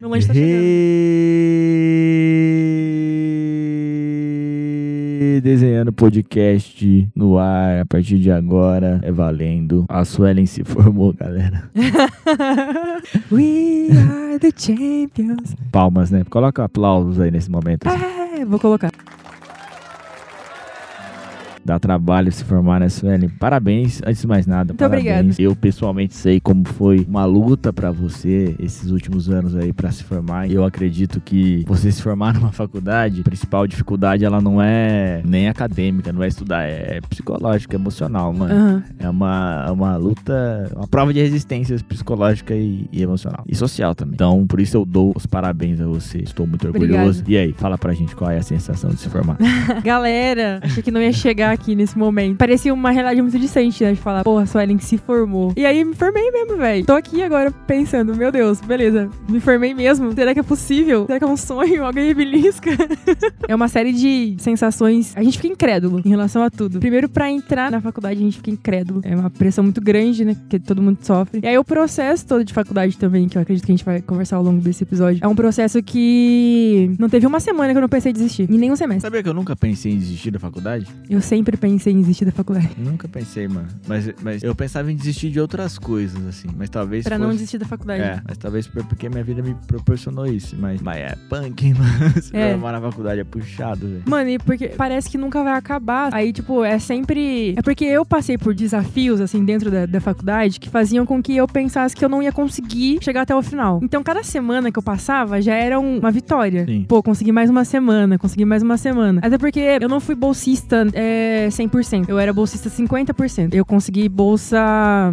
Meu lanche tá chegando. Desenhando podcast no ar a partir de agora. É valendo. A Suelen se formou, galera. We are the champions. Palmas, né? Coloca aplausos aí nesse momento. assim. É, vou colocar. Dá trabalho se formar, né, Suelen? Parabéns, antes de mais nada. Muito parabéns. obrigada. Eu pessoalmente sei como foi uma luta pra você esses últimos anos aí pra se formar. Eu acredito que você se formar numa faculdade, a principal dificuldade ela não é nem acadêmica, não é estudar, é psicológica, emocional, mano. Aham. É uma, uma luta, uma prova de resistência psicológica e, e emocional. E social também. Então, por isso eu dou os parabéns a você. Estou muito orgulhoso. Obrigada. E aí, fala pra gente qual é a sensação de se formar. Galera, achei que não ia chegar aqui nesse momento. Parecia uma realidade muito distante, né? De falar, porra, a Suelen se formou. E aí me formei mesmo, velho. Tô aqui agora pensando, meu Deus, beleza. Me formei mesmo. Será que é possível? Será que é um sonho? Alguém me belisca? é uma série de sensações. A gente fica incrédulo em relação a tudo. Primeiro, pra entrar na faculdade, a gente fica incrédulo. É uma pressão muito grande, né? Que todo mundo sofre. E aí o processo todo de faculdade também, que eu acredito que a gente vai conversar ao longo desse episódio, é um processo que não teve uma semana que eu não pensei em desistir. Em nenhum semestre. Sabia que eu nunca pensei em desistir da faculdade? Eu sempre pensei em desistir da faculdade. Nunca pensei, mano. Mas, mas eu pensava em desistir de outras coisas, assim. Mas talvez. Pra fosse... não desistir da faculdade. É, mas talvez por- porque minha vida me proporcionou isso. Mas, mas é punk, hein, mano? Se É. formar na faculdade é puxado, velho. Mano, e porque parece que nunca vai acabar. Aí, tipo, é sempre. É porque eu passei por desafios, assim, dentro da, da faculdade que faziam com que eu pensasse que eu não ia conseguir chegar até o final. Então, cada semana que eu passava já era um- uma vitória. Sim. Pô, consegui mais uma semana, consegui mais uma semana. Até porque eu não fui bolsista é, 100%. Eu era bolsista 50%. Eu consegui bolsa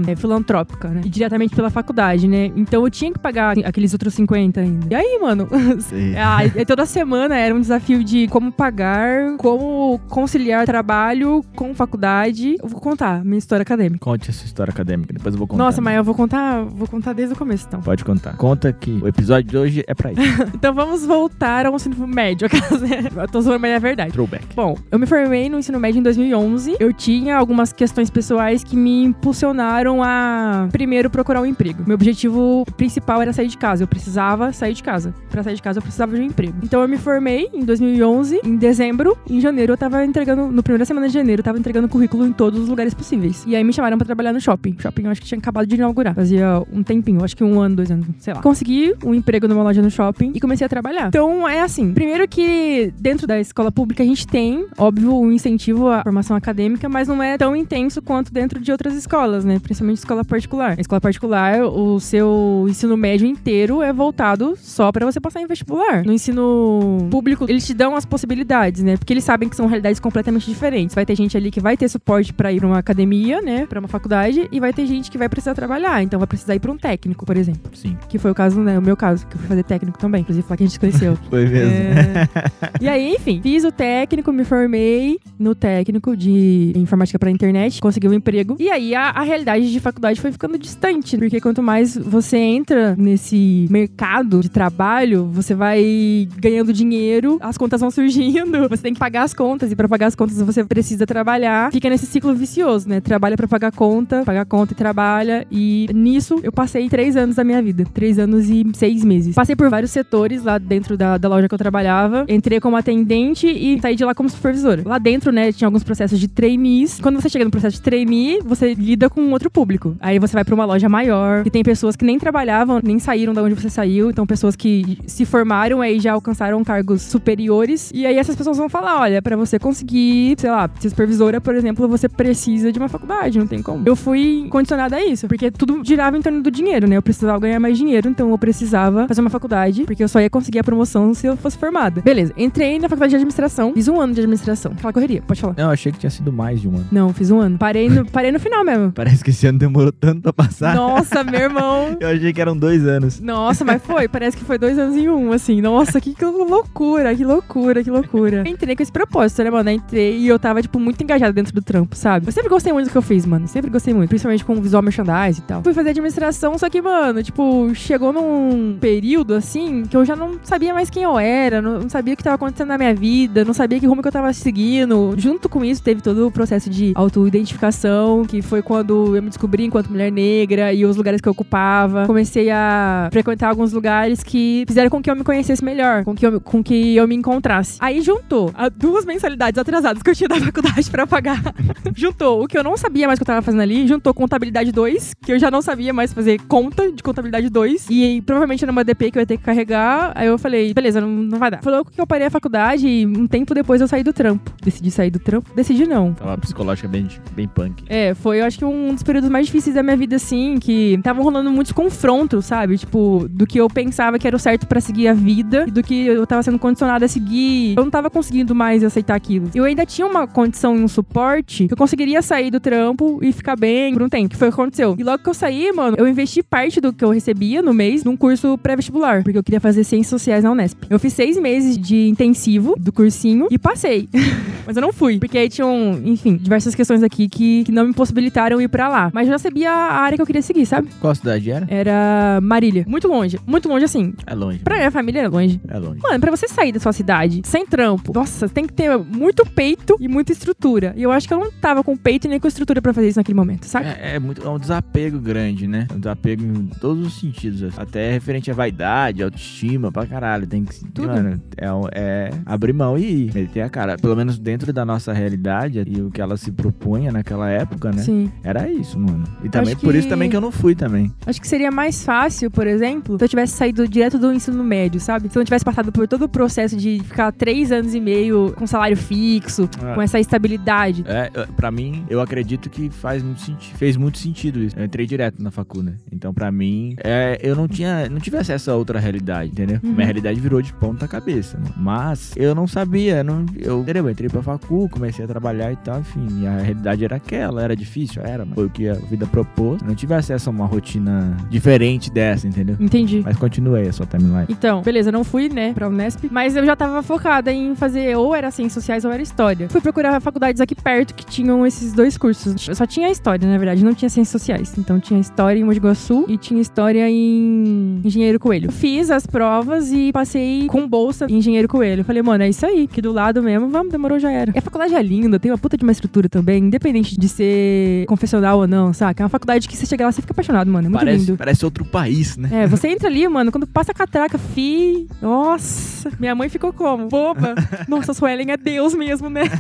é, filantrópica, né? E diretamente pela faculdade, né? Então eu tinha que pagar aqueles outros 50 ainda. E aí, mano, e toda semana era um desafio de como pagar, como conciliar trabalho com faculdade. Eu vou contar minha história acadêmica. Conte essa história acadêmica, depois eu vou contar. Nossa, mas eu vou contar, vou contar desde o começo, então. Pode contar. Conta que o episódio de hoje é pra isso. Então vamos voltar ao ensino médio. Eu tô zoando, mas é verdade. Throwback. Bom, eu me formei no ensino médio em 2011. Eu tinha algumas questões pessoais que me impulsionaram a, primeiro, procurar um emprego. Meu objetivo principal era sair de casa. Eu precisava sair de casa. Pra sair de casa, eu precisava de um emprego. Então, eu me formei em 2011. Em dezembro, em janeiro, eu tava entregando... No primeira semana de janeiro, eu tava entregando currículo em todos os lugares possíveis. E aí, me chamaram pra trabalhar no shopping. Shopping, eu acho que tinha acabado de inaugurar. Fazia um tempinho, acho que um ano, dois anos, sei lá. Consegui um emprego numa loja no shopping e comecei a trabalhar. Então, é assim. Primeiro que dentro da escola pública a gente tem, óbvio, um incentivo formação acadêmica, mas não é tão intenso quanto dentro de outras escolas, né? Principalmente escola particular. Na escola particular, o seu ensino médio inteiro é voltado só pra você passar em vestibular. No ensino público, eles te dão as possibilidades, né? Porque eles sabem que são realidades completamente diferentes. Vai ter gente ali que vai ter suporte pra ir pra uma academia, né? Pra uma faculdade, e vai ter gente que vai precisar trabalhar. Então vai precisar ir pra um técnico, por exemplo. Sim. Que foi o caso, né? O meu caso, que eu fui fazer técnico também. Inclusive, lá que a gente conheceu. Foi mesmo. É. E aí, enfim, fiz o técnico, me formei no técnico de informática pra internet, consegui um emprego. E aí a, a realidade de faculdade foi ficando distante, porque quanto mais você entra nesse mercado de trabalho, você vai ganhando dinheiro, as contas vão surgindo, você tem que pagar as contas e pra pagar as contas você precisa trabalhar. Fica nesse ciclo vicioso, né? Trabalha pra pagar conta, pagar conta e trabalha. E nisso eu passei três anos da minha vida, três anos e seis meses. Passei por vários setores lá dentro da, da loja que eu trabalhava. Entrei como atendente e saí de lá como supervisora. Lá dentro, né, tinha alguns processos de trainees. Quando você chega no processo de trainee, você lida com outro público. Aí você vai pra uma loja maior, que tem pessoas que nem trabalhavam, nem saíram da onde você saiu. Então, pessoas que se formaram aí já alcançaram cargos superiores. E aí essas pessoas vão falar: olha, pra você conseguir, sei lá, ser supervisora, por exemplo, você precisa de uma faculdade, não tem como. Eu fui condicionada a isso, porque tudo girava em torno do dinheiro, né? Eu precisava ganhar mais dinheiro, então eu precisava fazer uma faculdade, porque eu só ia conseguir a promoção se eu fosse formada. Beleza, entrei na faculdade de administração, fiz um ano de administração. Aquela correria, pode falar. Não, eu achei que tinha sido mais de um ano. Não, fiz um ano. Parei no, parei no final mesmo. Parece que esse ano demorou tanto pra passar. Nossa, meu irmão. Eu achei que eram dois anos. Nossa, mas foi. Parece que foi dois anos sozinho um, assim. Nossa, que, que loucura, que loucura, que loucura. Entrei com esse propósito, né, mano? Entrei e eu tava, tipo, muito engajada dentro do trampo, sabe? Eu sempre gostei muito do que eu fiz, mano. Sempre gostei muito. Principalmente com visual merchandise e tal. Fui fazer administração, só que, mano, tipo, chegou num período, assim, que eu já não sabia mais quem eu era, não, não sabia o que tava acontecendo na minha vida, não sabia que rumo que eu tava seguindo. Junto com isso, teve todo o processo de autoidentificação, que foi quando eu me descobri enquanto mulher negra e os lugares que eu ocupava. Comecei a frequentar alguns lugares que fizeram com que eu me conhecesse melhor, com que eu, com que eu me encontrasse. Aí juntou duas mensalidades atrasadas que eu tinha da faculdade para pagar. juntou o que eu não sabia mais que eu tava fazendo ali, juntou contabilidade 2, que eu já não sabia mais fazer conta de contabilidade 2, e provavelmente era uma DP que eu ia ter que carregar. Aí eu falei, beleza, não, não vai dar. Falou que eu parei a faculdade e um tempo depois eu saí do trampo. Decidi sair do trampo? Decidi não. Tava psicológica bem, bem punk. É, foi, eu acho que um dos períodos mais difíceis da minha vida, assim, que estavam rolando muitos confrontos, sabe? Tipo, do que eu pensava que era o certo para seguir a vida e do que eu tava sendo condicionada a seguir. Eu não tava conseguindo mais aceitar aquilo. Eu ainda tinha uma condição e um suporte que eu conseguiria sair do trampo e ficar bem por um tempo, que foi o que aconteceu. E logo que eu saí, mano, eu investi parte do que eu recebia no mês num curso pré-vestibular, porque eu queria fazer ciências sociais na Unesp. Eu fiz seis meses de intensivo do cursinho e passei. Mas eu não fui, porque aí tinham, enfim, diversas questões aqui que, que não me possibilitaram ir pra lá. Mas eu já sabia a área que eu queria seguir, sabe? Qual cidade era? Era Marília. Muito longe. Muito longe, assim. É longe. Pra minha família é longe. É longe. Mano, pra você sair da sua cidade sem trampo, nossa, tem que ter muito peito e muita estrutura. E eu acho que eu não tava com peito e nem com estrutura pra fazer isso naquele momento, sabe? É, é muito, é um desapego grande, né? Um desapego em todos os sentidos. assim. Até referente à vaidade, autoestima, pra caralho. Tem que. Tudo. Mano, é, é abrir mão e ir. Meter a cara. Pelo menos dentro da nossa realidade e o que ela se propunha naquela época, né? Sim. Era isso, mano. E também por que- isso também que eu não fui também. Acho que seria mais fácil, por exemplo, se eu tivesse saído direto do ensino médio, sabe? Se eu não tivesse passado por todo o processo de ficar três anos e meio com salário fixo, É. com essa estabilidade. É, pra mim, eu acredito que faz muito senti fez muito sentido isso. Eu entrei direto na facu, né? Então, pra mim, é, eu não tinha, não tive acesso a outra realidade, entendeu? Uhum. Minha realidade virou de ponta cabeça. mano. Mas eu não sabia, não, eu, entendeu? Eu entrei pra facu, comecei a trabalhar e tal, enfim. E a realidade era aquela, era difícil, era, mas foi o que a vida propôs. Eu não tive acesso a uma rotina diferente dessa, entendeu? Entendi. Mas continuei a sua timeline. Então, beleza, não fui, né, pra Unesp, mas eu já tava focada em fazer ou era ciências sociais ou era história. Fui procurar faculdades aqui perto que tinham esses dois cursos. Eu só tinha história, na verdade, não tinha ciências sociais. Então tinha história em Mogi Guaçu e tinha história em Engenheiro Coelho. Fiz as provas e passei com bolsa em Engenheiro Coelho. Falei, mano, é isso aí, que do lado mesmo, vamos, demorou, já era. E a faculdade é linda, tem uma puta de uma estrutura também, independente de ser confessional ou não, saca? É uma faculdade que você chega lá, você fica apaixonado, mano, é muito Parece, lindo. parece outro país, né? É, você entra ali, mano, quando passa a catraca, fi. Nossa, minha mãe ficou como? Boba. Nossa, Suelen é Deus mesmo, né?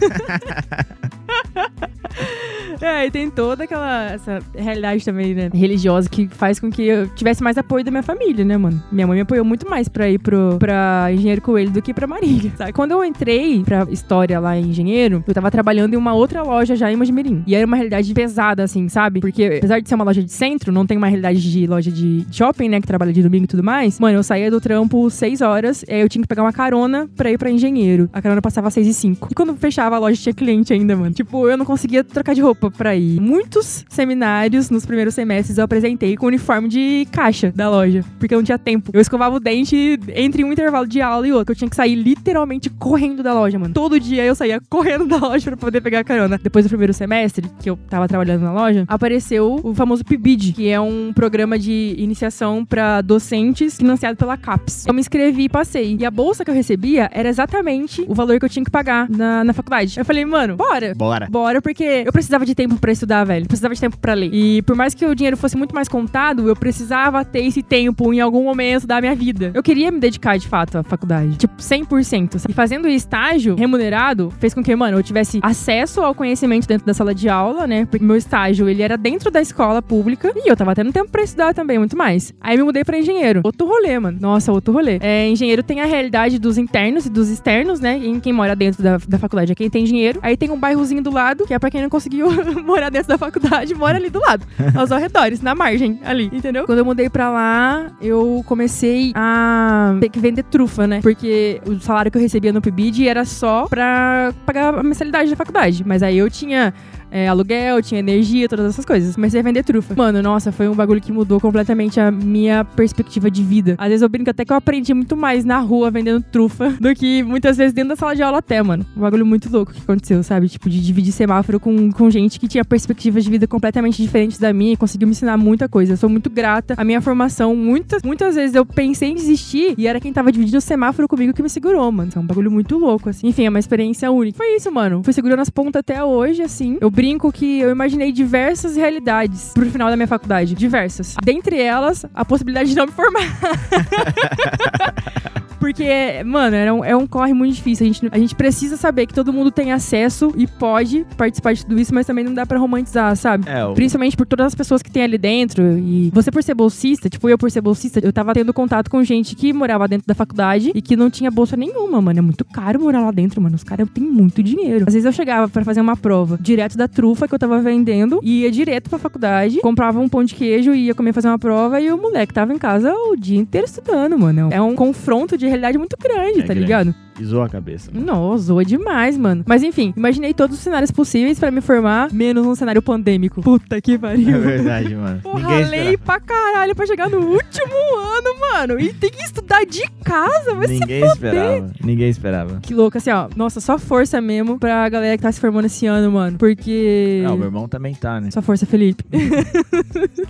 É, e tem toda aquela essa realidade também, né, religiosa que faz com que eu tivesse mais apoio da minha família, né, mano? Minha mãe me apoiou muito mais pra ir pro, pra Engenheiro Coelho do que pra Marília, sabe? Quando eu entrei pra história lá em Engenheiro, eu tava trabalhando em uma outra loja já em Mojimirim. E era uma realidade pesada, assim, sabe? Porque apesar de ser uma loja de centro, não tem uma realidade de loja de shopping, né, que trabalha de domingo e tudo mais. Mano, eu saía do trampo 6 horas, aí eu tinha que pegar uma carona pra ir pra Engenheiro. A carona passava 6 e 5. E quando fechava a loja tinha cliente ainda, mano. Tipo, eu não conseguia trocar de roupa pra ir. Muitos seminários nos primeiros semestres eu apresentei com o uniforme de caixa da loja, porque eu não tinha tempo. Eu escovava o dente entre um intervalo de aula e outro, eu tinha que sair literalmente correndo da loja, mano. Todo dia eu saía correndo da loja pra poder pegar a carona. Depois do primeiro semestre, que eu tava trabalhando na loja, apareceu o famoso PIBID, que é um programa de iniciação pra docentes financiado pela CAPES. Eu me inscrevi e passei. E a bolsa que eu recebia era exatamente o valor que eu tinha que pagar na, na faculdade. Eu falei, mano, bora. Bora. Bora, porque eu precisava de tempo pra estudar, velho. Precisava de tempo pra ler. E por mais que o dinheiro fosse muito mais contado, eu precisava ter esse tempo em algum momento da minha vida. Eu queria me dedicar de fato à faculdade. Tipo, 100%. assim. E fazendo estágio remunerado fez com que, mano, eu tivesse acesso ao conhecimento dentro da sala de aula, né? Porque meu estágio, ele era dentro da escola pública e eu tava tendo tempo pra estudar também, muito mais. Aí me mudei pra engenheiro. Outro rolê, mano. Nossa, outro rolê. É, engenheiro tem a realidade dos internos e dos externos, né? Em quem mora dentro da, da faculdade é quem tem dinheiro. Aí tem um bairrozinho do lado, que é pra quem não conseguiu morar dentro da faculdade, mora ali do lado. aos arredores, na margem, ali, entendeu? Quando eu mudei pra lá, eu comecei a ter que vender trufa, né? Porque o salário que eu recebia no PIBID era só pra pagar a mensalidade da faculdade. Mas aí eu tinha é, aluguel, tinha energia, todas essas coisas. Comecei a vender trufa. Mano, nossa, foi um bagulho que mudou completamente a minha perspectiva de vida. Às vezes eu brinco até que eu aprendi muito mais na rua vendendo trufa do que muitas vezes dentro da sala de aula até, mano. Um bagulho muito louco que aconteceu, sabe? Tipo, de dividir semáforo com, com gente que tinha perspectivas de vida completamente diferentes da minha e conseguiu me ensinar muita coisa. Eu sou muito grata à minha formação. Muitas, muitas vezes eu pensei em desistir e era quem tava dividindo o semáforo comigo que me segurou, mano. Isso é um bagulho muito louco, assim. Enfim, é uma experiência única. Foi isso, mano. Fui segurando as pontas até hoje, assim. Eu brinco que eu imaginei diversas realidades pro final da minha faculdade. Diversas. Dentre elas, a possibilidade de não me formar. Porque, mano, é um, é um corre muito difícil. A gente, a gente precisa saber que todo mundo tem acesso e pode participar de tudo isso, mas também não dá pra romantizar, sabe? É, o- Principalmente por todas as pessoas que tem ali dentro. E você por ser bolsista, tipo, eu por ser bolsista, eu tava tendo contato com gente que morava dentro da faculdade e que não tinha bolsa nenhuma, mano. É muito caro morar lá dentro, mano. Os caras têm muito dinheiro. Às vezes eu chegava pra fazer uma prova direto da trufa que eu tava vendendo, e ia direto pra faculdade, comprava um pão de queijo e ia comer fazer uma prova, e o moleque tava em casa o dia inteiro estudando, mano. É um confronto de realidade muito grande, É tá grande. ligado? Pisou a cabeça. Nossa, zoa demais, mano. Mas enfim, imaginei todos os cenários possíveis pra me formar, menos um cenário pandêmico. Puta que É pariu. verdade, mano. Porra, Ninguém ralei esperava. pra caralho pra chegar no último ano, mano. E tem que estudar de casa, vai se Ninguém esperava. Ninguém esperava. Que louco, assim, ó. Nossa, só força mesmo pra galera que tá se formando esse ano, mano. Porque. Não, meu irmão também tá, né? Só força, Felipe.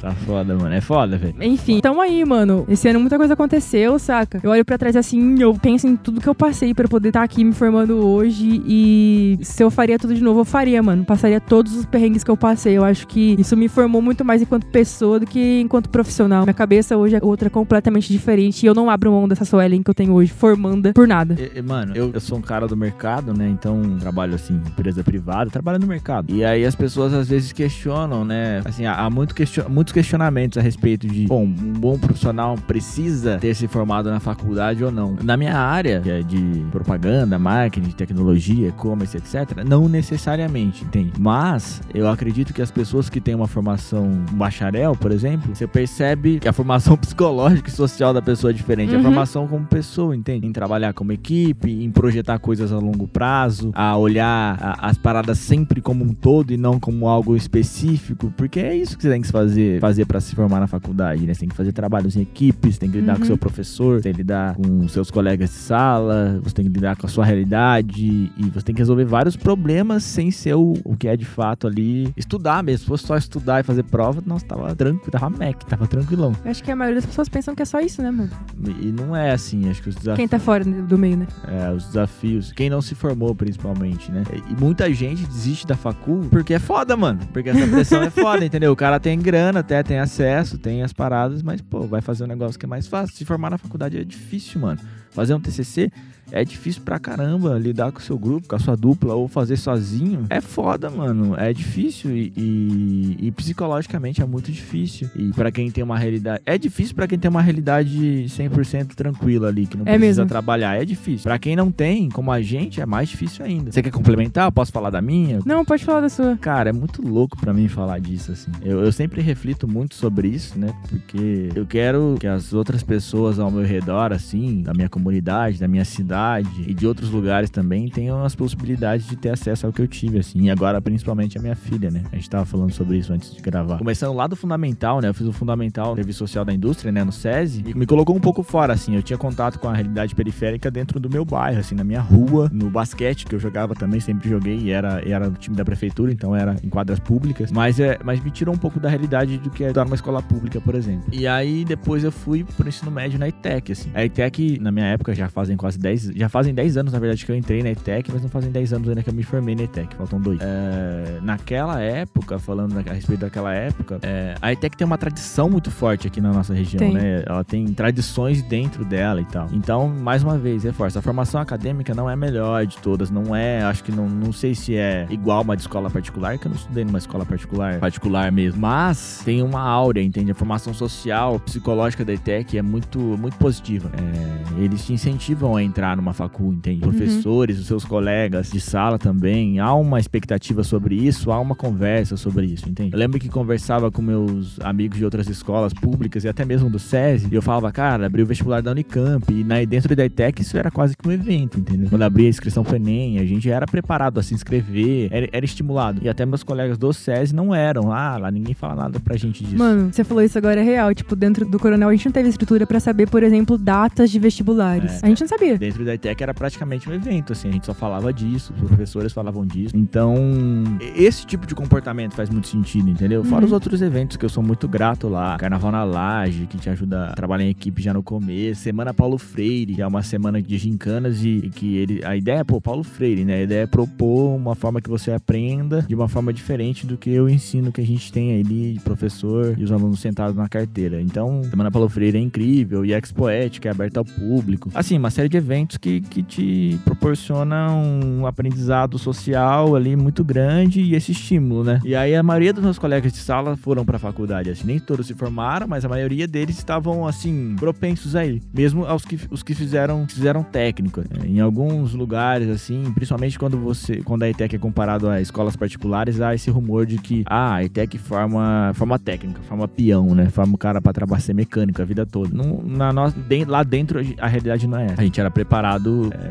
Tá foda, mano. É foda, velho. Enfim, tamo aí, mano. Esse ano muita coisa aconteceu, saca? Eu olho pra trás assim, eu penso em tudo que eu passei pra poder estar aqui me formando hoje. E se eu faria tudo de novo, eu faria, mano. Passaria todos os perrengues que eu passei. Eu acho que isso me formou muito mais enquanto pessoa do que enquanto profissional. Minha cabeça hoje é outra completamente diferente. E eu não abro mão dessa Suelen que eu tenho hoje, formanda por nada. E- e, Mano, eu, eu sou um cara do mercado, né? Então trabalho assim, empresa privada, trabalho no mercado. E aí as pessoas às vezes questionam, né? Assim, há, há muito question- muitos questionamentos a respeito de, bom, um bom profissional precisa ter se formado na faculdade ou não. Na minha área, que é de propaganda, marketing, tecnologia, e-commerce, etc., não necessariamente, entende? Mas eu acredito que as pessoas que têm uma formação um bacharel, por exemplo, você percebe que a formação psicológica e social da pessoa é diferente. A Uhum. formação como pessoa, entende? Em trabalhar como equipe, em projetar coisas a longo prazo, a olhar a- as paradas sempre como um todo e não como algo específico, porque é isso que você tem que fazer, fazer para se formar na faculdade, né? Você tem que fazer trabalhos em equipes, tem que lidar com Uhum. seu professor, tem que lidar com seus colegas de sala, você tem que lidar com a sua realidade e você tem que resolver vários problemas sem ser o, o que é de fato ali estudar mesmo. Se fosse só estudar e fazer prova, nossa, tava tranquilo, tava mec, tava tranquilão. Eu acho que a maioria das pessoas pensam que é só isso, né, mano? E não é assim, acho que os desafios. Quem tá fora do meio, né? É, os desafios. Quem não se formou, principalmente, né? E muita gente desiste da facul porque é foda, mano. Porque essa pressão é foda, entendeu? O cara tem grana, até tem acesso, tem as paradas, mas, pô, vai fazer um negócio que é mais fácil. Se formar na faculdade é difícil, mano. Fazer um TCC é difícil pra caramba. Lidar com o seu grupo, com a sua dupla, ou fazer sozinho. É foda, mano. É difícil e, e- e psicologicamente é muito difícil. E pra quem tem uma realidade. É difícil pra quem tem uma realidade 100% tranquila ali, que não É precisa mesmo. trabalhar. É difícil. Pra quem não tem, como a gente, é mais difícil ainda. Você quer complementar? Posso falar da minha? Não, pode falar da sua. Cara, é muito louco pra mim falar disso, assim. Eu, eu sempre reflito muito sobre isso, né? Porque eu quero que as outras pessoas ao meu redor, assim, da minha comunidade, da minha cidade e de outros lugares também, tenham as possibilidades de ter acesso ao que eu tive, assim. E agora, principalmente, a minha filha, né? A gente tava falando sobre isso antes de gravar. Começando lá do fundamental, né? Eu fiz o fundamental Serviço Social da Indústria, né? No SESI. E me colocou um pouco fora, assim. Eu tinha contato com a realidade periférica dentro do meu bairro, assim, na minha rua, no basquete, que eu jogava também, sempre joguei, e era, era do time da prefeitura, então era em quadras públicas. Mas, é, mas me tirou um pouco da realidade do que é estudar numa escola pública, por exemplo. E aí, depois eu fui pro ensino médio na ITEC, assim. A ITEC, na minha época, já fazem quase 10... Já fazem 10 anos, na verdade, que eu entrei na ITEC, mas não fazem 10 anos ainda que eu me formei na ITEC, faltam dois. É, naquela época, falando a respeito daquela época, é, a ITEC tem uma tradição muito forte aqui na nossa região, Tem. né? Ela tem tradições dentro dela e tal. Então, mais uma vez, reforço, a formação acadêmica não é a melhor de todas, não é, acho que não, não sei se é igual uma de escola particular, que eu não estudei numa escola particular, particular mesmo, mas tem uma áurea, entende? A formação social, psicológica da ITEC é muito, muito positiva. É, eles te incentivam a entrar entrar numa facu, entende? Professores, os seus colegas de sala também, há uma expectativa sobre isso, há uma conversa sobre isso, entende? Eu lembro que conversava com meus amigos de outras escolas públicas e até mesmo do SESI, e eu falava, cara, abri o vestibular da Unicamp, e na, dentro da ITEC isso era quase que um evento, entendeu? Quando abri a inscrição pro Enem, a gente era preparado a se inscrever, era, era estimulado. E até meus colegas do SESI não eram. Ah, lá ninguém fala nada pra gente disso. Mano, você falou isso agora é real. Tipo, dentro do Coronel a gente não teve estrutura pra saber, por exemplo, datas de vestibulares. É. A gente não sabia. Dentro da ITEC era praticamente um evento, assim, a gente só falava disso, os professores falavam disso. Então, esse tipo de comportamento faz muito sentido, entendeu? Fora Uhum. os outros eventos que eu sou muito grato lá. Carnaval na Laje, que te ajuda a trabalhar em equipe já no começo. Semana Paulo Freire, que é uma semana de gincanas e, e que ele. A ideia é, pô, Paulo Freire, né? A ideia é propor uma forma que você aprenda de uma forma diferente do que eu ensino que a gente tem ali de professor e os alunos sentados na carteira. Então, Semana Paulo Freire é incrível. E a Expoet, que é aberta ao público. Assim, uma série de eventos que, que te proporcionam um aprendizado social ali muito grande e esse estímulo, né? E aí a maioria dos meus colegas de sala foram pra faculdade, assim, nem todos se formaram, mas a maioria deles estavam, assim, propensos aí. Mesmo aos que, os que fizeram, fizeram técnico. É, Em alguns lugares, assim, principalmente quando você, quando a ETEC é comparado a escolas particulares, há esse rumor de que, ah, a ETEC forma, forma técnica, forma peão, né? Forma o cara pra trabalhar ser mecânico a vida toda. Não, na nossa, de- lá dentro a realidade não é essa. A gente era preparado,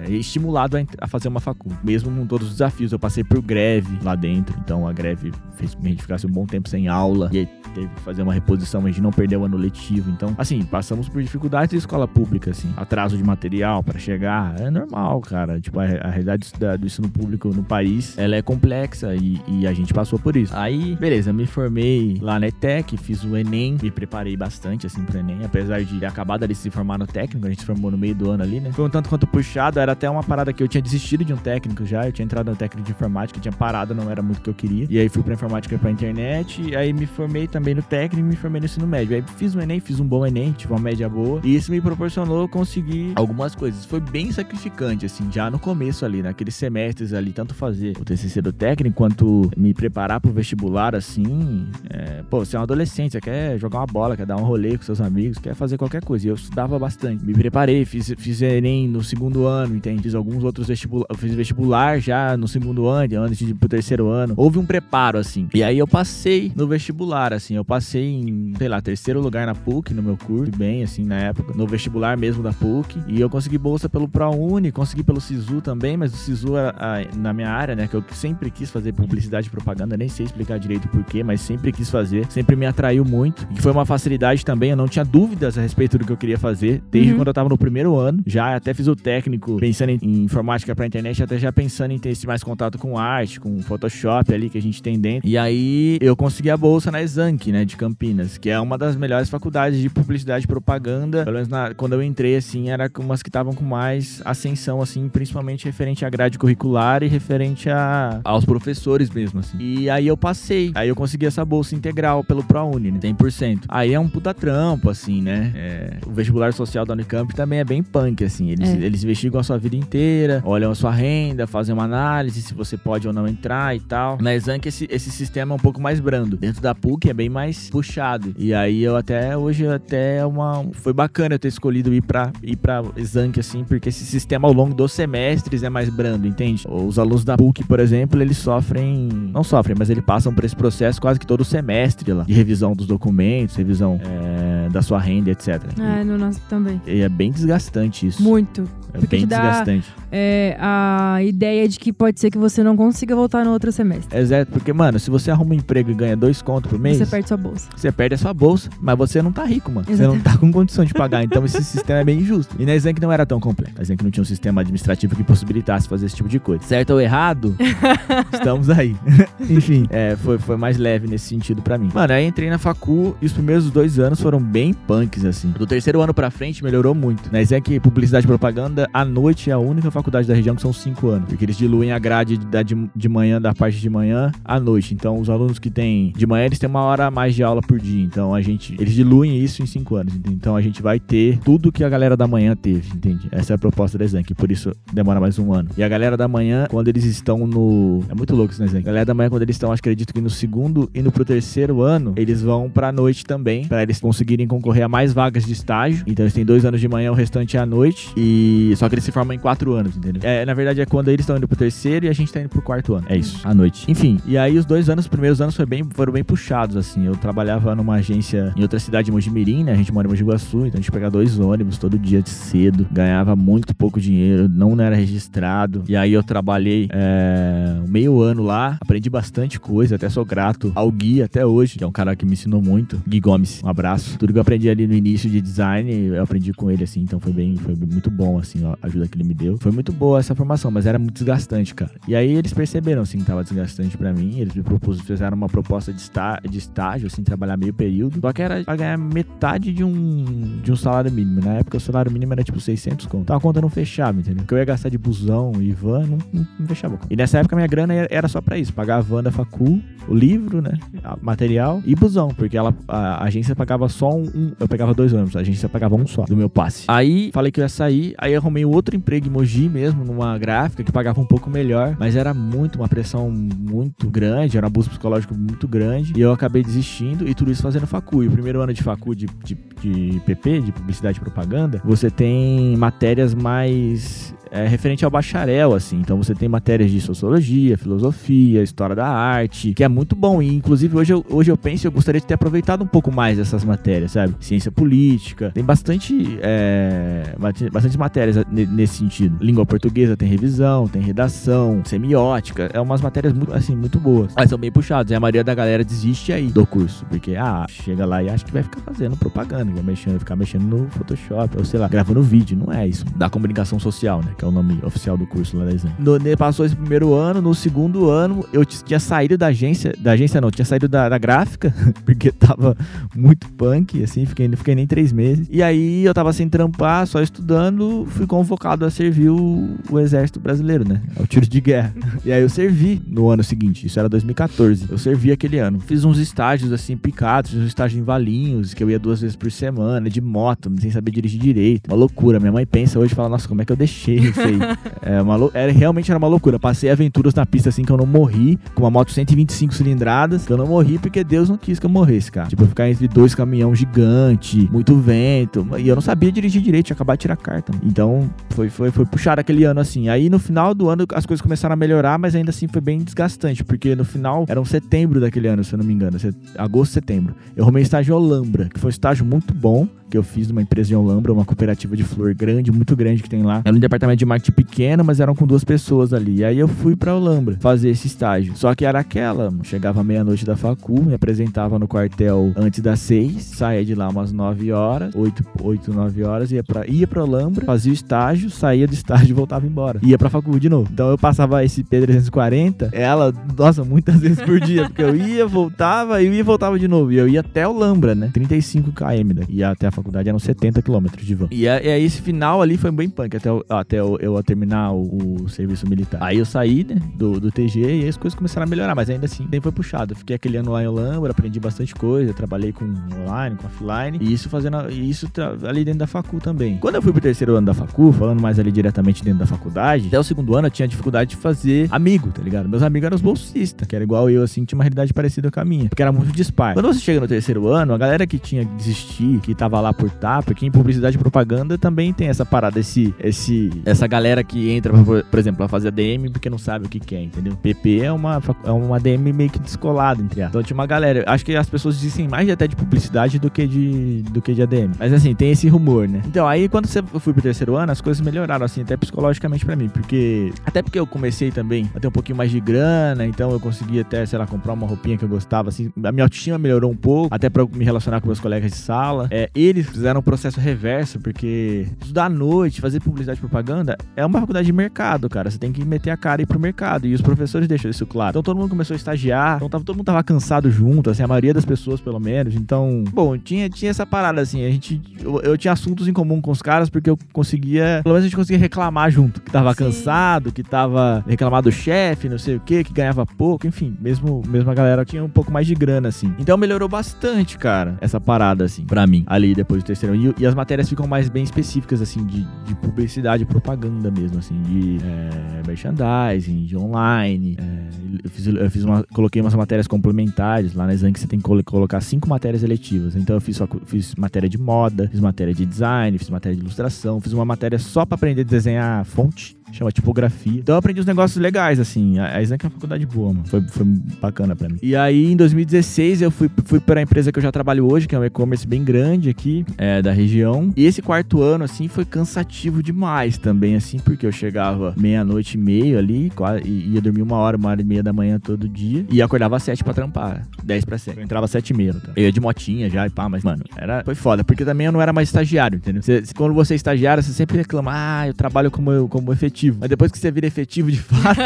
é, e estimulado a, a fazer uma facul. Mesmo com todos os desafios. Eu passei por greve lá dentro, então a greve fez com que a gente ficasse um bom tempo sem aula. E aí teve que fazer uma reposição, a gente não perdeu o ano letivo. Então, assim, passamos por dificuldades de escola pública, assim. Atraso de material pra chegar, é normal, cara. Tipo, a, a realidade da- do ensino público no país, ela é complexa e, e a gente passou por isso. Aí, beleza, me formei lá na ETEC, fiz o Enem, me preparei bastante, assim, pro Enem. Apesar de ter acabado de se formar no técnico, a gente se formou no meio do ano ali, né? Foi um tanto quanto puxado, era até uma parada que eu tinha desistido de um técnico já, eu tinha entrado no técnico de informática, tinha parado, não era muito o que eu queria. E aí fui pra informática e pra internet, e aí me formei também no técnico e me formei no ensino médio. Aí fiz o Enem, fiz um bom Enem, tive uma média boa, e isso me proporcionou conseguir algumas coisas. Foi bem sacrificante, assim, já no começo ali, naqueles semestres ali, tanto fazer o TCC do técnico, quanto me preparar pro vestibular, assim, é, pô, você é um adolescente, você quer jogar uma bola, quer dar um rolê com seus amigos, quer fazer qualquer coisa. E eu estudava bastante. Me preparei, fiz, fiz Enem no segundo ano, entende? Fiz alguns outros vestibular, eu fiz vestibular já no segundo ano, antes de ir pro terceiro ano. Houve um preparo, assim. E aí eu passei no vestibular, assim. Eu passei em, sei lá, terceiro lugar na PUC, no meu curso, bem, assim, na época. No vestibular mesmo da PUC. E eu consegui bolsa pelo ProUni, consegui pelo SISU também, mas o SISU era a- na minha área, né? Que eu sempre quis fazer publicidade e propaganda, nem sei explicar direito porquê, mas sempre quis fazer. Sempre me atraiu muito. E foi uma facilidade também, eu não tinha dúvidas a respeito do que eu queria fazer. Desde Uhum. quando eu tava no primeiro ano. Já até fiz o técnico pensando em, em informática pra internet, até já pensando em ter esse mais contato com arte, com Photoshop ali que a gente tem dentro. E aí eu consegui a bolsa na Exanc, né, de Campinas, que é uma das melhores faculdades de publicidade e propaganda. Pelo menos na- quando eu entrei, assim, era umas que estavam com mais ascensão, assim, principalmente referente à grade curricular e referente a, aos professores mesmo, assim. E aí eu passei. Aí eu consegui essa bolsa integral pelo ProUni, né, 100%. Aí é um puta trampo, assim, né? É, o vestibular social da Unicamp também é bem punk, assim. Eles, É. eles investigam a sua vida inteira, olham a sua renda, fazem uma análise se você pode ou não entrar e tal. Na Exanc, esse, esse sistema é um pouco mais brando. Dentro da PUC é bem mais puxado. E aí eu até, hoje, até é uma... Foi bacana eu ter escolhido ir pra, ir pra Exanc, assim, porque esse sistema ao longo dos semestres é mais brando, entende? Os alunos da PUC, por exemplo, eles sofrem... Não sofrem, mas eles passam por esse processo quase que todo semestre lá. De revisão dos documentos, revisão é, da sua renda, etc. É, no nosso também. E é bem desgastante isso. Muito. É porque bem te dá- desgastante. É, a ideia de que pode ser que você não consiga voltar no outro semestre. Exato, porque, mano, se você arruma um emprego e ganha dois contos por mês, Você perde sua bolsa. você perde a sua bolsa, mas você não tá rico, mano. Você não Exatamente. tá com condição de pagar. Então esse sistema é bem injusto. E na Exanc não era tão completo. A Exanc não tinha um sistema administrativo que possibilitasse fazer esse tipo de coisa. Certo ou errado, estamos aí. Enfim, é, foi, foi mais leve nesse sentido pra mim. Mano, aí entrei na facu e os primeiros dois anos foram bem punks, assim. Do terceiro ano pra frente melhorou muito. Na Exanc, publicidade e propaganda, à noite é a única faculdade da região que são cinco anos. Porque eles diluem a grade da de, de manhã, da parte de manhã, à noite. Então, os alunos que têm de manhã, eles têm uma hora a mais de aula por dia. Então, a gente, eles diluem isso em cinco anos. entende? Então, a gente vai ter tudo que a galera da manhã teve, entende? Essa é a proposta da Exanc, por isso demora mais um ano. E a galera da manhã, quando eles estão no... É muito louco isso Exanc. A galera da manhã, quando eles estão, acredito que no segundo e no pro terceiro ano, eles vão pra noite também, pra eles conseguirem concorrer a mais vagas de estágio. Então, eles têm dois anos de manhã, o restante é à noite. E só que eles se formam em quatro anos, entendeu? É, na verdade é quando eles estão indo pro terceiro e a gente tá indo pro quarto ano. É isso, à noite. Enfim, e aí os dois anos, os primeiros anos foi bem, foram bem puxados, assim. Eu trabalhava numa agência em outra cidade de Mojimirim, né? A gente mora em Mogi Guaçu, então a gente pegava dois ônibus todo dia de cedo, ganhava muito pouco dinheiro, não era registrado. E aí eu trabalhei é, meio ano lá, aprendi bastante coisa, até sou grato ao Gui até hoje, que é um cara que me ensinou muito. Gui Gomes, um abraço. Tudo que eu aprendi ali no início de design, eu aprendi com ele, assim, então foi bem, foi muito bom, assim, a ajuda que ele me deu. Foi muito boa essa formação, mas era muito desgastante, cara. E aí eles perceberam, assim, que tava desgastante para mim, eles me propus, fizeram uma proposta de, está, de estágio, assim, trabalhar meio período, só que era pra ganhar metade de um, de um salário mínimo. Na época o salário mínimo era tipo 600 conto. Então a conta não fechava, entendeu? Porque eu ia gastar de busão e van, não, não, não fechava. E nessa época minha grana era só para isso, pagar a van da facu, o livro, né, material e busão, porque ela, a, a agência pagava só um, um, eu pegava dois ônibus, a agência pagava um só do meu passe. Aí falei que eu ia sair, aí arrumei outro emprego em Mogi mesmo, numa gráfica que pagava um pouco melhor, mas era muito, uma pressão muito grande, era um abuso psicológico muito grande, e eu acabei desistindo, e tudo isso fazendo facu. E o primeiro ano de facu de, de, de PP, de publicidade e propaganda, você tem matérias mais é, referente ao bacharel, assim. Então você tem matérias de sociologia, filosofia, história da arte, que é muito bom. E inclusive hoje eu, hoje eu penso, eu gostaria de ter aproveitado um pouco mais dessas matérias, sabe? Ciência política, tem bastante, é, bastante matérias nesse sentido. Língua portuguesa tem revisão, tem redação, semiótica, é umas matérias muito, assim, muito boas. Mas são bem puxadas, e a maioria da galera desiste aí do curso, porque, ah, chega lá e acha que vai ficar fazendo propaganda, vai mexendo, ficar mexendo no Photoshop, ou sei lá, gravando vídeo, não é isso. Da comunicação social, né? Que é o nome oficial do curso lá da Exame. No, passou esse primeiro ano, no segundo ano, eu tinha saído da agência, da agência não, tinha saído da, da gráfica, porque tava muito punk, assim, fiquei, fiquei nem três meses. E aí eu tava sem trampar, só estudando, fui convocado a servir o, o exército brasileiro, né? É o tiro de guerra. E aí eu servi no ano seguinte, isso era 2014. Eu servi aquele ano. Fiz uns estágios assim, picados, fiz um estágio em Valinhos, que eu ia duas vezes por semana, de moto, sem saber dirigir direito. Uma loucura. Minha mãe pensa hoje e fala, nossa, como é que eu deixei isso aí? é uma era, realmente era uma loucura. Passei aventuras na pista assim que eu não morri, com uma moto 125 cilindradas, que eu não morri porque Deus não quis que eu morresse, cara. Tipo, eu ficar entre dois caminhão gigante, muito vento, e eu não sabia dirigir direito, tinha acabado de tirar a carta. Então, foi, foi, foi puxar aquele ano assim. Aí no final do ano as coisas começaram a melhorar, mas ainda assim foi bem desgastante, porque no final era um setembro daquele ano, se eu não me engano, agosto, setembro. Eu arrumei estágio em Olambra, que foi um estágio muito bom, que eu fiz numa empresa em Olambra, uma cooperativa de flor grande, muito grande que tem lá. Era um departamento de marketing pequeno, mas eram com duas pessoas ali. E aí eu fui pra Olambra fazer esse estágio. Só que era aquela, chegava meia-noite da facu, me apresentava no quartel antes das seis, saía de lá umas nove horas, oito, oito nove horas, ia pra, ia pra Olambra, fazia o estágio, saía do estágio e voltava embora. Ia pra facu de novo. Então eu passava esse P340, ela, nossa, muitas vezes por dia, porque eu ia, voltava, eu ia e voltava de novo. E eu ia até Olambra, né? 35 km daqui. Ia até a faculdade faculdade eram 70 quilômetros de van. E, aí esse final ali foi bem punk, até, eu, até eu, eu terminar o, o, serviço militar. Aí eu saí, né, do, do TG e aí as coisas começaram a melhorar, mas ainda assim, nem foi puxado. Eu fiquei aquele ano lá em Olambra, aprendi bastante coisa, trabalhei com online, com offline, e isso fazendo, e isso ali dentro da facu também. Quando eu fui pro terceiro ano da facu, falando mais ali diretamente dentro da faculdade, até o segundo ano eu tinha dificuldade de fazer amigo, tá ligado? Meus amigos eram os bolsistas, que era igual eu, assim, tinha uma realidade parecida com a minha, porque era muito dispar. Quando você chega no terceiro ano, a galera que tinha que desistir, que tava lá por tá, porque em publicidade e propaganda também tem essa parada, esse, esse, essa galera que entra, por, exemplo, pra fazer ADM porque não sabe o que quer, entendeu? PP é uma, é uma ADM meio que descolada, entre aspas. Então tinha uma galera, acho que as pessoas dizem mais até de publicidade do que de, do que de ADM. Mas assim, tem esse rumor, né? Então aí quando você fui pro terceiro ano, as coisas melhoraram, assim, até psicologicamente pra mim, porque, até porque eu comecei também a ter um pouquinho mais de grana, então eu consegui até, sei lá, comprar uma roupinha que eu gostava, assim, a minha autoestima melhorou um pouco, até pra me relacionar com meus colegas de sala. É, eles fizeram um processo reverso, porque estudar à noite, fazer publicidade e propaganda é uma faculdade de mercado, cara. Você tem que meter a cara e ir pro mercado. E os professores deixam isso claro. Então todo mundo começou a estagiar, então tava, todo mundo tava cansado junto, assim, a maioria das pessoas, pelo menos. Então, bom, tinha, tinha essa parada, assim, a gente. Eu, eu tinha assuntos em comum com os caras, porque eu conseguia. Pelo menos a gente conseguia reclamar junto. Que tava Sim. cansado, que tava reclamar do chefe, não sei o que, que ganhava pouco, enfim, mesmo, mesmo a galera tinha um pouco mais de grana, assim. Então melhorou bastante, cara, essa parada, assim, pra mim, ali depois do terceiro. E, e as matérias ficam mais bem específicas, assim, de, de publicidade e propaganda mesmo, assim, de é, merchandising, de online. É, eu fiz, eu fiz uma, coloquei umas matérias complementares. Lá na Exam você tem que colocar cinco matérias eletivas. Então eu fiz, só, fiz matéria de moda, fiz matéria de design, fiz matéria de ilustração, fiz uma matéria só para aprender a desenhar fonte chama tipografia. Então eu aprendi uns negócios legais, assim. A Exanc é uma faculdade boa, mano. Foi, foi bacana pra mim. E aí, em 2016, eu fui, fui pra empresa que eu já trabalho hoje, que é um e-commerce bem grande aqui, é, da região. E esse quarto ano, assim, foi cansativo demais também, assim, porque eu chegava meia-noite e meio ali, ia dormir uma hora, uma hora e meia da manhã todo dia, e acordava às sete pra trampar. Dez pra sete. Eu entrava às sete e meia. Tá? Eu ia de motinha já e pá, mas, mano, era, foi foda, porque também eu não era mais estagiário, entendeu? Você, quando você é estagiário, você sempre reclama, ah, eu trabalho como, como efetivo efetivo. Mas depois que você vira efetivo de fato,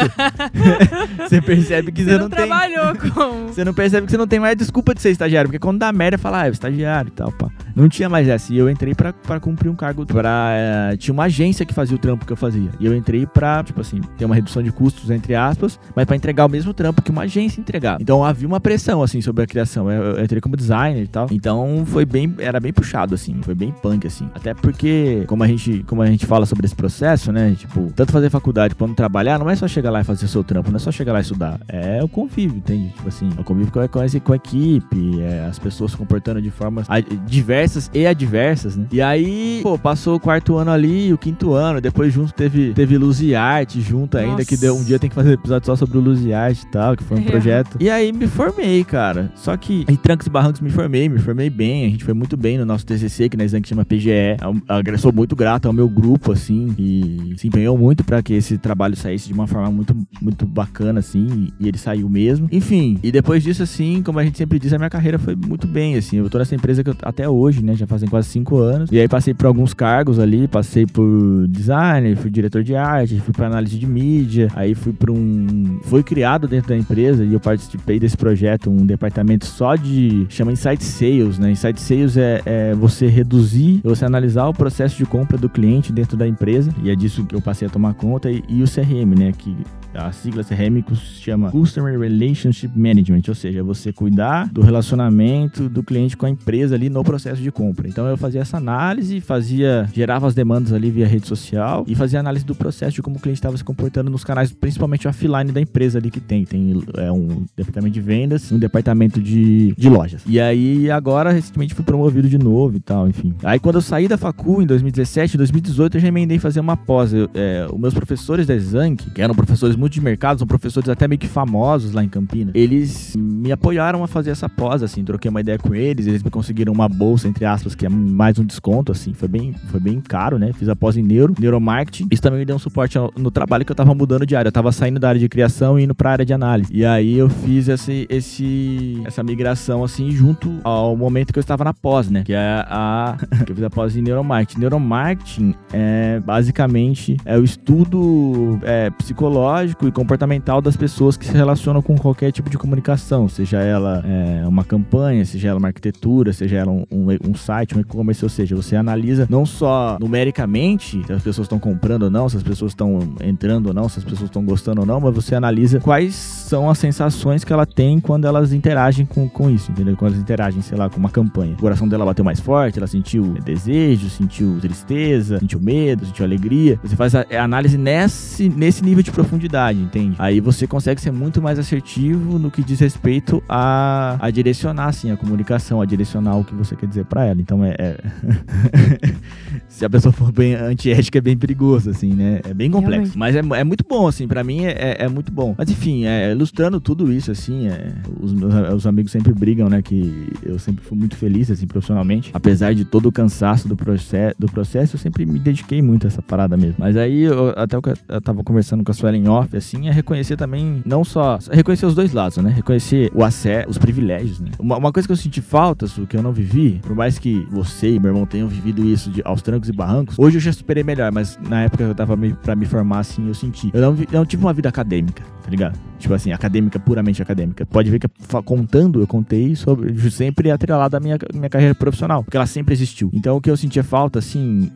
você percebe que você, você não, não tem. trabalhou com. Você não percebe que você não tem mais desculpa de ser estagiário. Porque quando dá merda, fala, ah, é estagiário e tal, pá. Não tinha mais essa. E eu entrei pra, pra cumprir um cargo. Pra, é, tinha uma agência que fazia o trampo que eu fazia. E eu entrei pra, tipo assim, ter uma redução de custos, entre aspas, mas pra entregar o mesmo trampo que uma agência entregava. Então havia uma pressão, assim, sobre a criação. Eu, eu entrei como designer e tal. Então foi bem. Era bem puxado, assim. Foi bem punk, assim. Até porque, como a gente, como a gente fala sobre esse processo, né? Tipo, tanto fazer faculdade quanto trabalhar, não é só chegar lá e fazer seu trampo, não é só chegar lá e estudar. É o convívio, entende? Tipo assim, o convívio com a, com com a equipe, é, as pessoas se comportando de formas diversas e adversas, né? E aí, pô, passou o quarto ano ali, o quinto ano, depois junto teve, teve Luz e Arte junto ainda, Nossa. que deu um dia tem que fazer um episódio só sobre o Luz e Arte e tal, que foi um é. projeto. E aí me formei, cara. Só que em trancos e barrancos me formei, me formei bem, a gente foi muito bem no nosso TCC, que na Exam chama PGE. Eu sou muito grato ao meu grupo, assim, e se empenhou muito para que esse trabalho saísse de uma forma muito, muito bacana, assim, e ele saiu mesmo. Enfim, e depois disso, assim, como a gente sempre diz, a minha carreira foi muito bem, assim. Eu tô nessa empresa que eu, até hoje, né, já fazem quase cinco anos. E aí passei por alguns cargos ali, passei por designer, fui diretor de arte, fui para análise de mídia, aí fui para um. Foi criado dentro da empresa e eu participei desse projeto, um departamento só de. chama Insight Sales, né? Insight Sales é, é você reduzir, você analisar o processo de compra do cliente dentro da empresa, e é disso que eu passei a tomar conta, e, e o CRM, né? Que a sigla CRM se chama Customer Relationship Management, ou seja, você cuidar do relacionamento do cliente com a empresa ali no processo de compra. Então eu fazia essa análise, fazia, gerava as demandas ali via rede social e fazia análise do processo de como o cliente estava se comportando nos canais, principalmente offline da empresa ali que tem. Tem é, um departamento de vendas um departamento de, de lojas. E aí agora, recentemente, fui promovido de novo e tal, enfim. Aí quando eu saí da facu em 2017, 2018, eu já emendei fazer uma pós. Eu, é, os meus professores da Zank, que eram professores muito de mercado, são professores até meio que famosos lá em Campinas. Eles me apoiaram a fazer essa pós, assim, troquei uma ideia com eles, eles me conseguiram uma bolsa, entre aspas, que é mais um desconto, assim, foi bem, foi bem caro, né? Fiz a pós em neuro, neuromarketing. Isso também me deu um suporte no trabalho que eu tava mudando de área. Eu tava saindo da área de criação e indo pra área de análise. E aí eu fiz esse, esse, essa migração, assim, junto ao momento que eu estava na pós, né? Que é a. que eu fiz a pós em neuromarketing. Neuromarketing é basicamente é o estudo é, psicológico psicológico e comportamental das pessoas que se relacionam com qualquer tipo de comunicação, seja ela é, uma campanha, seja ela uma arquitetura, seja ela um, um, um site, um e-commerce, ou seja, você analisa não só numericamente se as pessoas estão comprando ou não, se as pessoas estão entrando ou não, se as pessoas estão gostando ou não, mas você analisa quais são as sensações que ela tem quando elas interagem com, com isso, entendeu? Quando elas interagem, sei lá, com uma campanha. O coração dela bateu mais forte, ela sentiu desejo, sentiu tristeza, sentiu medo, sentiu alegria. Você faz a, a análise nesse, nesse nível de profundidade entende? Aí você consegue ser muito mais assertivo no que diz respeito a, a direcionar, assim, a comunicação, a direcionar o que você quer dizer para ela. Então é. é... Se a pessoa for bem antiética, é bem perigoso, assim, né? É bem complexo. Realmente. Mas é, é muito bom, assim, para mim é, é, é, muito bom. Mas enfim, é, ilustrando tudo isso, assim, é, os meus os amigos sempre brigam, né? Que eu sempre fui muito feliz, assim, profissionalmente. Apesar de todo o cansaço do, processo, do processo, eu sempre me dediquei muito a essa parada mesmo. Mas aí, eu, até o que eu tava conversando com a Suelen off, assim, é reconhecer também, não só. Reconhecer os dois lados, né? Reconhecer o acesso, os privilégios, né? Uma, uma coisa que eu senti falta, Su, que eu não vivi, por mais que você e meu irmão tenham vivido isso de, aos trancos e barrancos, hoje eu já superei melhor, mas na época que eu tava me, pra me formar, assim, eu senti. Eu não, eu não tive uma vida acadêmica, tá ligado? Tipo assim, acadêmica, puramente acadêmica. Pode ver que contando, eu contei sobre sempre atrelado à minha, minha carreira profissional, porque ela sempre existiu. Então o que eu sentia falta, assim,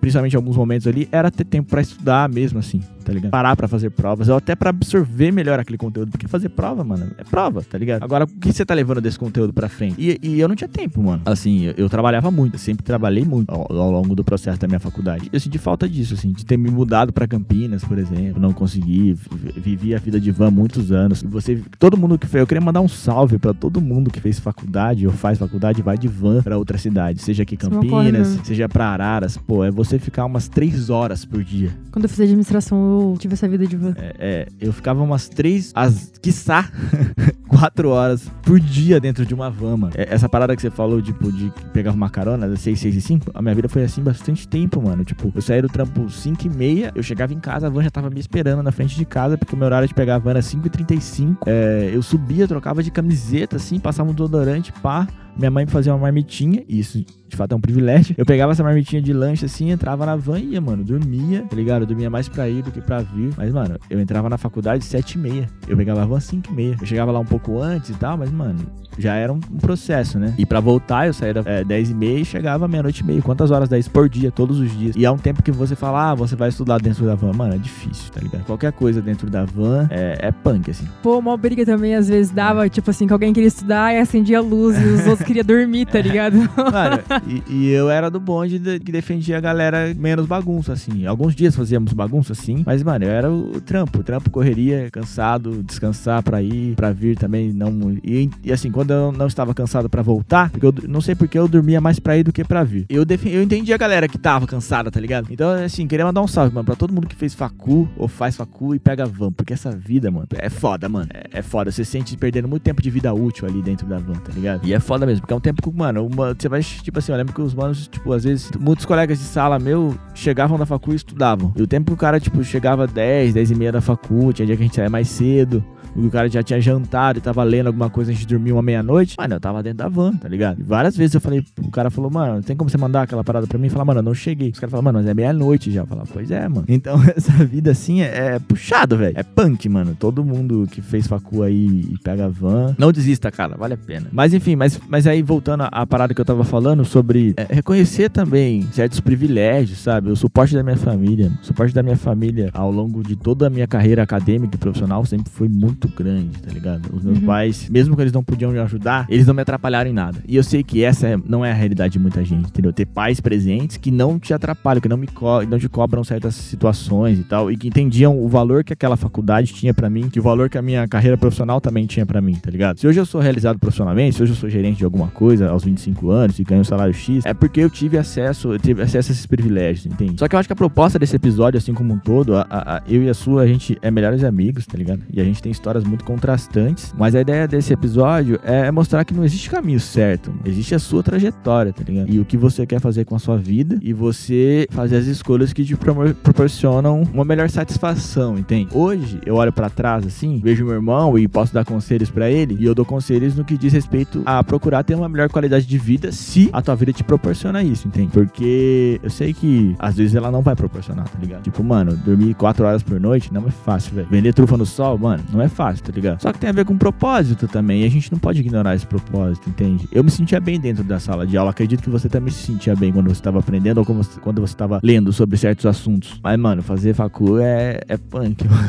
principalmente em alguns momentos ali, era ter tempo para estudar mesmo, assim tá ligado? Parar pra fazer provas, ou até pra absorver melhor aquele conteúdo. Porque fazer prova, mano, é prova, tá ligado? Agora, o que você tá levando desse conteúdo pra frente? E, e eu não tinha tempo, mano. Assim, eu, eu trabalhava muito, eu sempre trabalhei muito ao, ao, longo do processo da minha faculdade. Eu senti falta disso, assim, de ter me mudado pra Campinas, por exemplo. Não consegui, vivi a vida de van muitos anos. E você, todo mundo que fez, eu queria mandar um salve pra todo mundo que fez faculdade ou faz faculdade, vai de van pra outra cidade. Seja aqui Campinas, seja pra Araras. Pô, é você ficar umas três horas por dia. Quando eu fiz administração, eu tive essa vida de van. É, é eu ficava umas três, as, quiçá, quatro horas por dia dentro de uma van, mano. É, essa parada que você falou, tipo, de pegar uma carona, das 6, 6 e 5, a minha vida foi assim bastante tempo, mano. Tipo, eu saí do trampo 5 e meia, eu chegava em casa, a van já tava me esperando na frente de casa, porque o meu horário de pegar a van era 5 e 35. É, eu subia, trocava de camiseta, assim, passava um desodorante, pá. Minha mãe fazia uma marmitinha, e isso de fato é um privilégio. Eu pegava essa marmitinha de lanche assim, entrava na van e ia, mano, dormia, tá ligado? Eu dormia mais pra ir do que pra vir. Mas, mano, eu entrava na faculdade sete e meia. Eu pegava a van cinco e meia. Eu chegava lá um pouco antes e tal, mas, mano, já era um, processo, né? E pra voltar, eu saía é, dez e meia e chegava meia-noite e meia. Quantas horas dez por dia, todos os dias. E há um tempo que você fala, ah, você vai estudar dentro da van. Mano, é difícil, tá ligado? Qualquer coisa dentro da van é, é punk, assim. Pô, uma briga também, às vezes, dava, tipo assim, que alguém queria estudar e acendia a luz e os outros queriam dormir, tá ligado? Mano, e, e eu era do bonde de, que defendia a galera menos bagunça, assim. Alguns dias fazíamos bagunça, sim, mas, mano, eu era o trampo. O trampo, correria, cansado, descansar pra ir, pra vir também. Não E, e assim, quando eu não estava cansado pra voltar, porque eu não sei porque eu dormia mais pra ir do que pra vir. Eu, eu entendi a galera que tava cansada, tá ligado? Então, assim, queria mandar um salve, mano, pra todo mundo que fez facu ou faz facu e pega van, porque essa vida, mano, é foda, mano. É, é foda. Você sente perdendo muito tempo de vida útil ali dentro da van, tá ligado? E é foda mesmo, porque é um tempo que, mano, uma, você vai, tipo assim, eu lembro que os manos, tipo, às vezes, muitos colegas de sala meu chegavam da facu e estudavam. E o tempo que o cara, tipo, chegava 10, 10 e meia da facu, tinha dia que a gente saía mais cedo o cara já tinha jantado e tava lendo alguma coisa, a gente dormiu uma meia-noite. Mano, eu tava dentro da van, tá ligado? E várias vezes eu falei, o cara falou, mano, tem como você mandar aquela parada pra mim? Falar, mano, eu não cheguei. Os caras falaram, mano, mas é meia-noite já. Eu falava, pois é, mano. Então, essa vida assim é, é puxado, velho. É punk, mano. Todo mundo que fez facu aí e pega van. Não desista, cara, vale a pena. Mas enfim, mas, mas aí voltando à parada que eu tava falando sobre é, reconhecer também certos privilégios, sabe? O suporte da minha família. O suporte da minha família ao longo de toda a minha carreira acadêmica e profissional sempre foi muito grande, tá ligado? Os meus uhum. pais, mesmo que eles não podiam me ajudar, eles não me atrapalharam em nada. E eu sei que essa é, não é a realidade de muita gente, entendeu? Ter pais presentes que não te atrapalham, que não me não te cobram certas situações e tal, e que entendiam o valor que aquela faculdade tinha para mim, que o valor que a minha carreira profissional também tinha para mim, tá ligado? Se hoje eu sou realizado profissionalmente, se hoje eu sou gerente de alguma coisa aos 25 anos e ganho um salário X, é porque eu tive acesso, eu tive acesso a esses privilégios, entende? Só que eu acho que a proposta desse episódio, assim como um todo, a, a, a, eu e a sua, a gente é melhores amigos, tá ligado? E a gente tem histórias muito contrastantes. Mas a ideia desse episódio é mostrar que não existe caminho certo. Existe a sua trajetória, tá ligado? E o que você quer fazer com a sua vida e você fazer as escolhas que te proporcionam uma melhor satisfação, entende? Hoje eu olho para trás assim, vejo meu irmão e posso dar conselhos para ele e eu dou conselhos no que diz respeito a procurar ter uma melhor qualidade de vida se a tua vida te proporciona isso, entende? Porque eu sei que às vezes ela não vai proporcionar, tá ligado? Tipo, mano, dormir 4 horas por noite não é fácil, velho. Vender trufa no sol, mano, não é fácil, tá ligado? Só que tem a ver com propósito também. E a gente não pode ignorar esse propósito, entende? Eu me sentia bem dentro da sala de aula. Acredito que você também se sentia bem quando você estava aprendendo ou quando você estava lendo sobre certos assuntos. Mas, mano, fazer facu é, é punk, mano.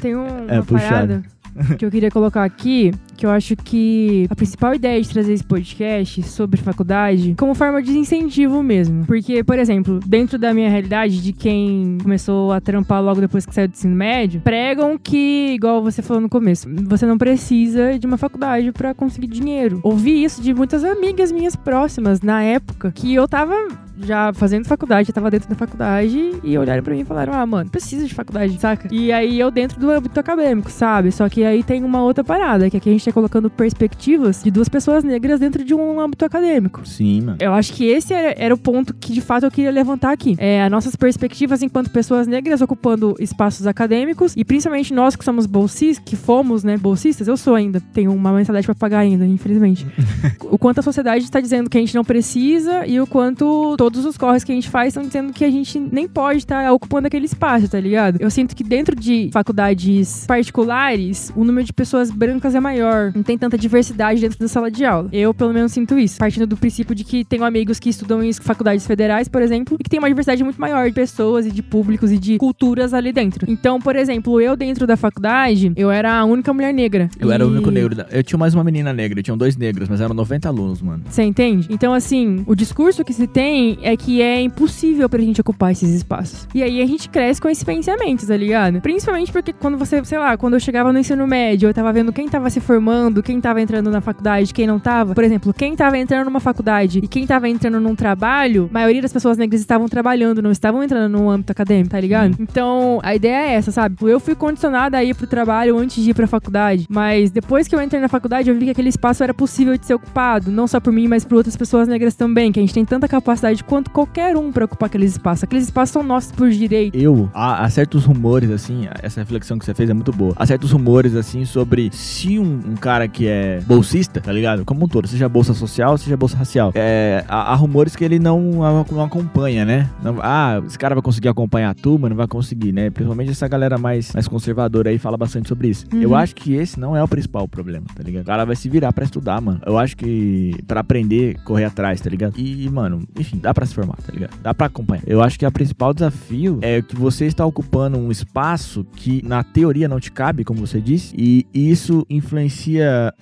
Tem um, é uma puxado. parada que eu queria colocar aqui, que eu acho que a principal ideia de trazer esse podcast sobre faculdade como forma de incentivo mesmo. Porque, por exemplo, dentro da minha realidade, de quem começou a trampar logo depois que saiu do ensino médio, pregam que, igual você falou no começo, você não precisa de uma faculdade para conseguir dinheiro. Ouvi isso de muitas amigas minhas próximas na época que eu tava já fazendo faculdade, já tava dentro da faculdade e olharam para mim e falaram: "Ah, mano, precisa de faculdade, saca?" E aí eu dentro do âmbito acadêmico, sabe? Só que aí tem uma outra parada, que aqui a gente tá colocando perspectivas de duas pessoas negras dentro de um âmbito acadêmico. Sim, mano. Eu acho que esse era, era o ponto que de fato eu queria levantar aqui. É, as nossas perspectivas enquanto pessoas negras ocupando espaços acadêmicos e principalmente nós que somos bolsistas, que fomos, né, bolsistas, eu sou ainda, tenho uma mensalidade para pagar ainda, infelizmente. o quanto a sociedade está dizendo que a gente não precisa e o quanto todos os corres que a gente faz estão dizendo que a gente nem pode estar tá ocupando aquele espaço, tá ligado? Eu sinto que dentro de faculdades particulares, o número de pessoas brancas é maior. Não tem tanta diversidade dentro da sala de aula. Eu, pelo menos, sinto isso. Partindo do princípio de que tenho amigos que estudam em faculdades federais, por exemplo, e que tem uma diversidade muito maior de pessoas e de públicos e de culturas ali dentro. Então, por exemplo, eu dentro da faculdade, eu era a única mulher negra. Eu e... era o único negro. Da... Eu tinha mais uma menina negra, tinham dois negros, mas eram 90 alunos, mano. Você entende? Então, assim, o discurso que se tem é que é impossível pra gente ocupar esses espaços. E aí a gente cresce com esse pensamento, tá ligado? Principalmente porque quando você, sei lá, quando eu chegava no ensino médio, eu tava vendo quem tava se formando, quem tava entrando na faculdade, quem não tava. Por exemplo, quem tava entrando numa faculdade e quem tava entrando num trabalho, a maioria das pessoas negras estavam trabalhando, não estavam entrando no âmbito acadêmico, tá ligado? Então, a ideia é essa, sabe? Eu fui condicionada a ir pro trabalho antes de ir pra faculdade, mas depois que eu entrei na faculdade, eu vi que aquele espaço era possível de ser ocupado, não só por mim, mas por outras pessoas negras também, que a gente tem tanta capacidade quanto qualquer um pra ocupar aqueles espaços. Aqueles espaços são nossos por direito. Eu, há, há certos rumores, assim, essa reflexão que você fez é muito boa. Há certos rumores, assim, sobre se um, um cara que é bolsista, tá ligado? Como um todo, seja bolsa social, seja bolsa racial, é, há, há rumores que ele não, não acompanha, né? Não, ah, esse cara vai conseguir acompanhar a turma, não vai conseguir, né? Principalmente essa galera mais, mais conservadora aí fala bastante sobre isso. Uhum. Eu acho que esse não é o principal problema, tá ligado? O cara vai se virar para estudar, mano. Eu acho que para aprender, correr atrás, tá ligado? E, mano, enfim, dá para se formar, tá ligado? Dá para acompanhar. Eu acho que o principal desafio é que você está ocupando um espaço que na teoria não te cabe, como você disse, e isso influencia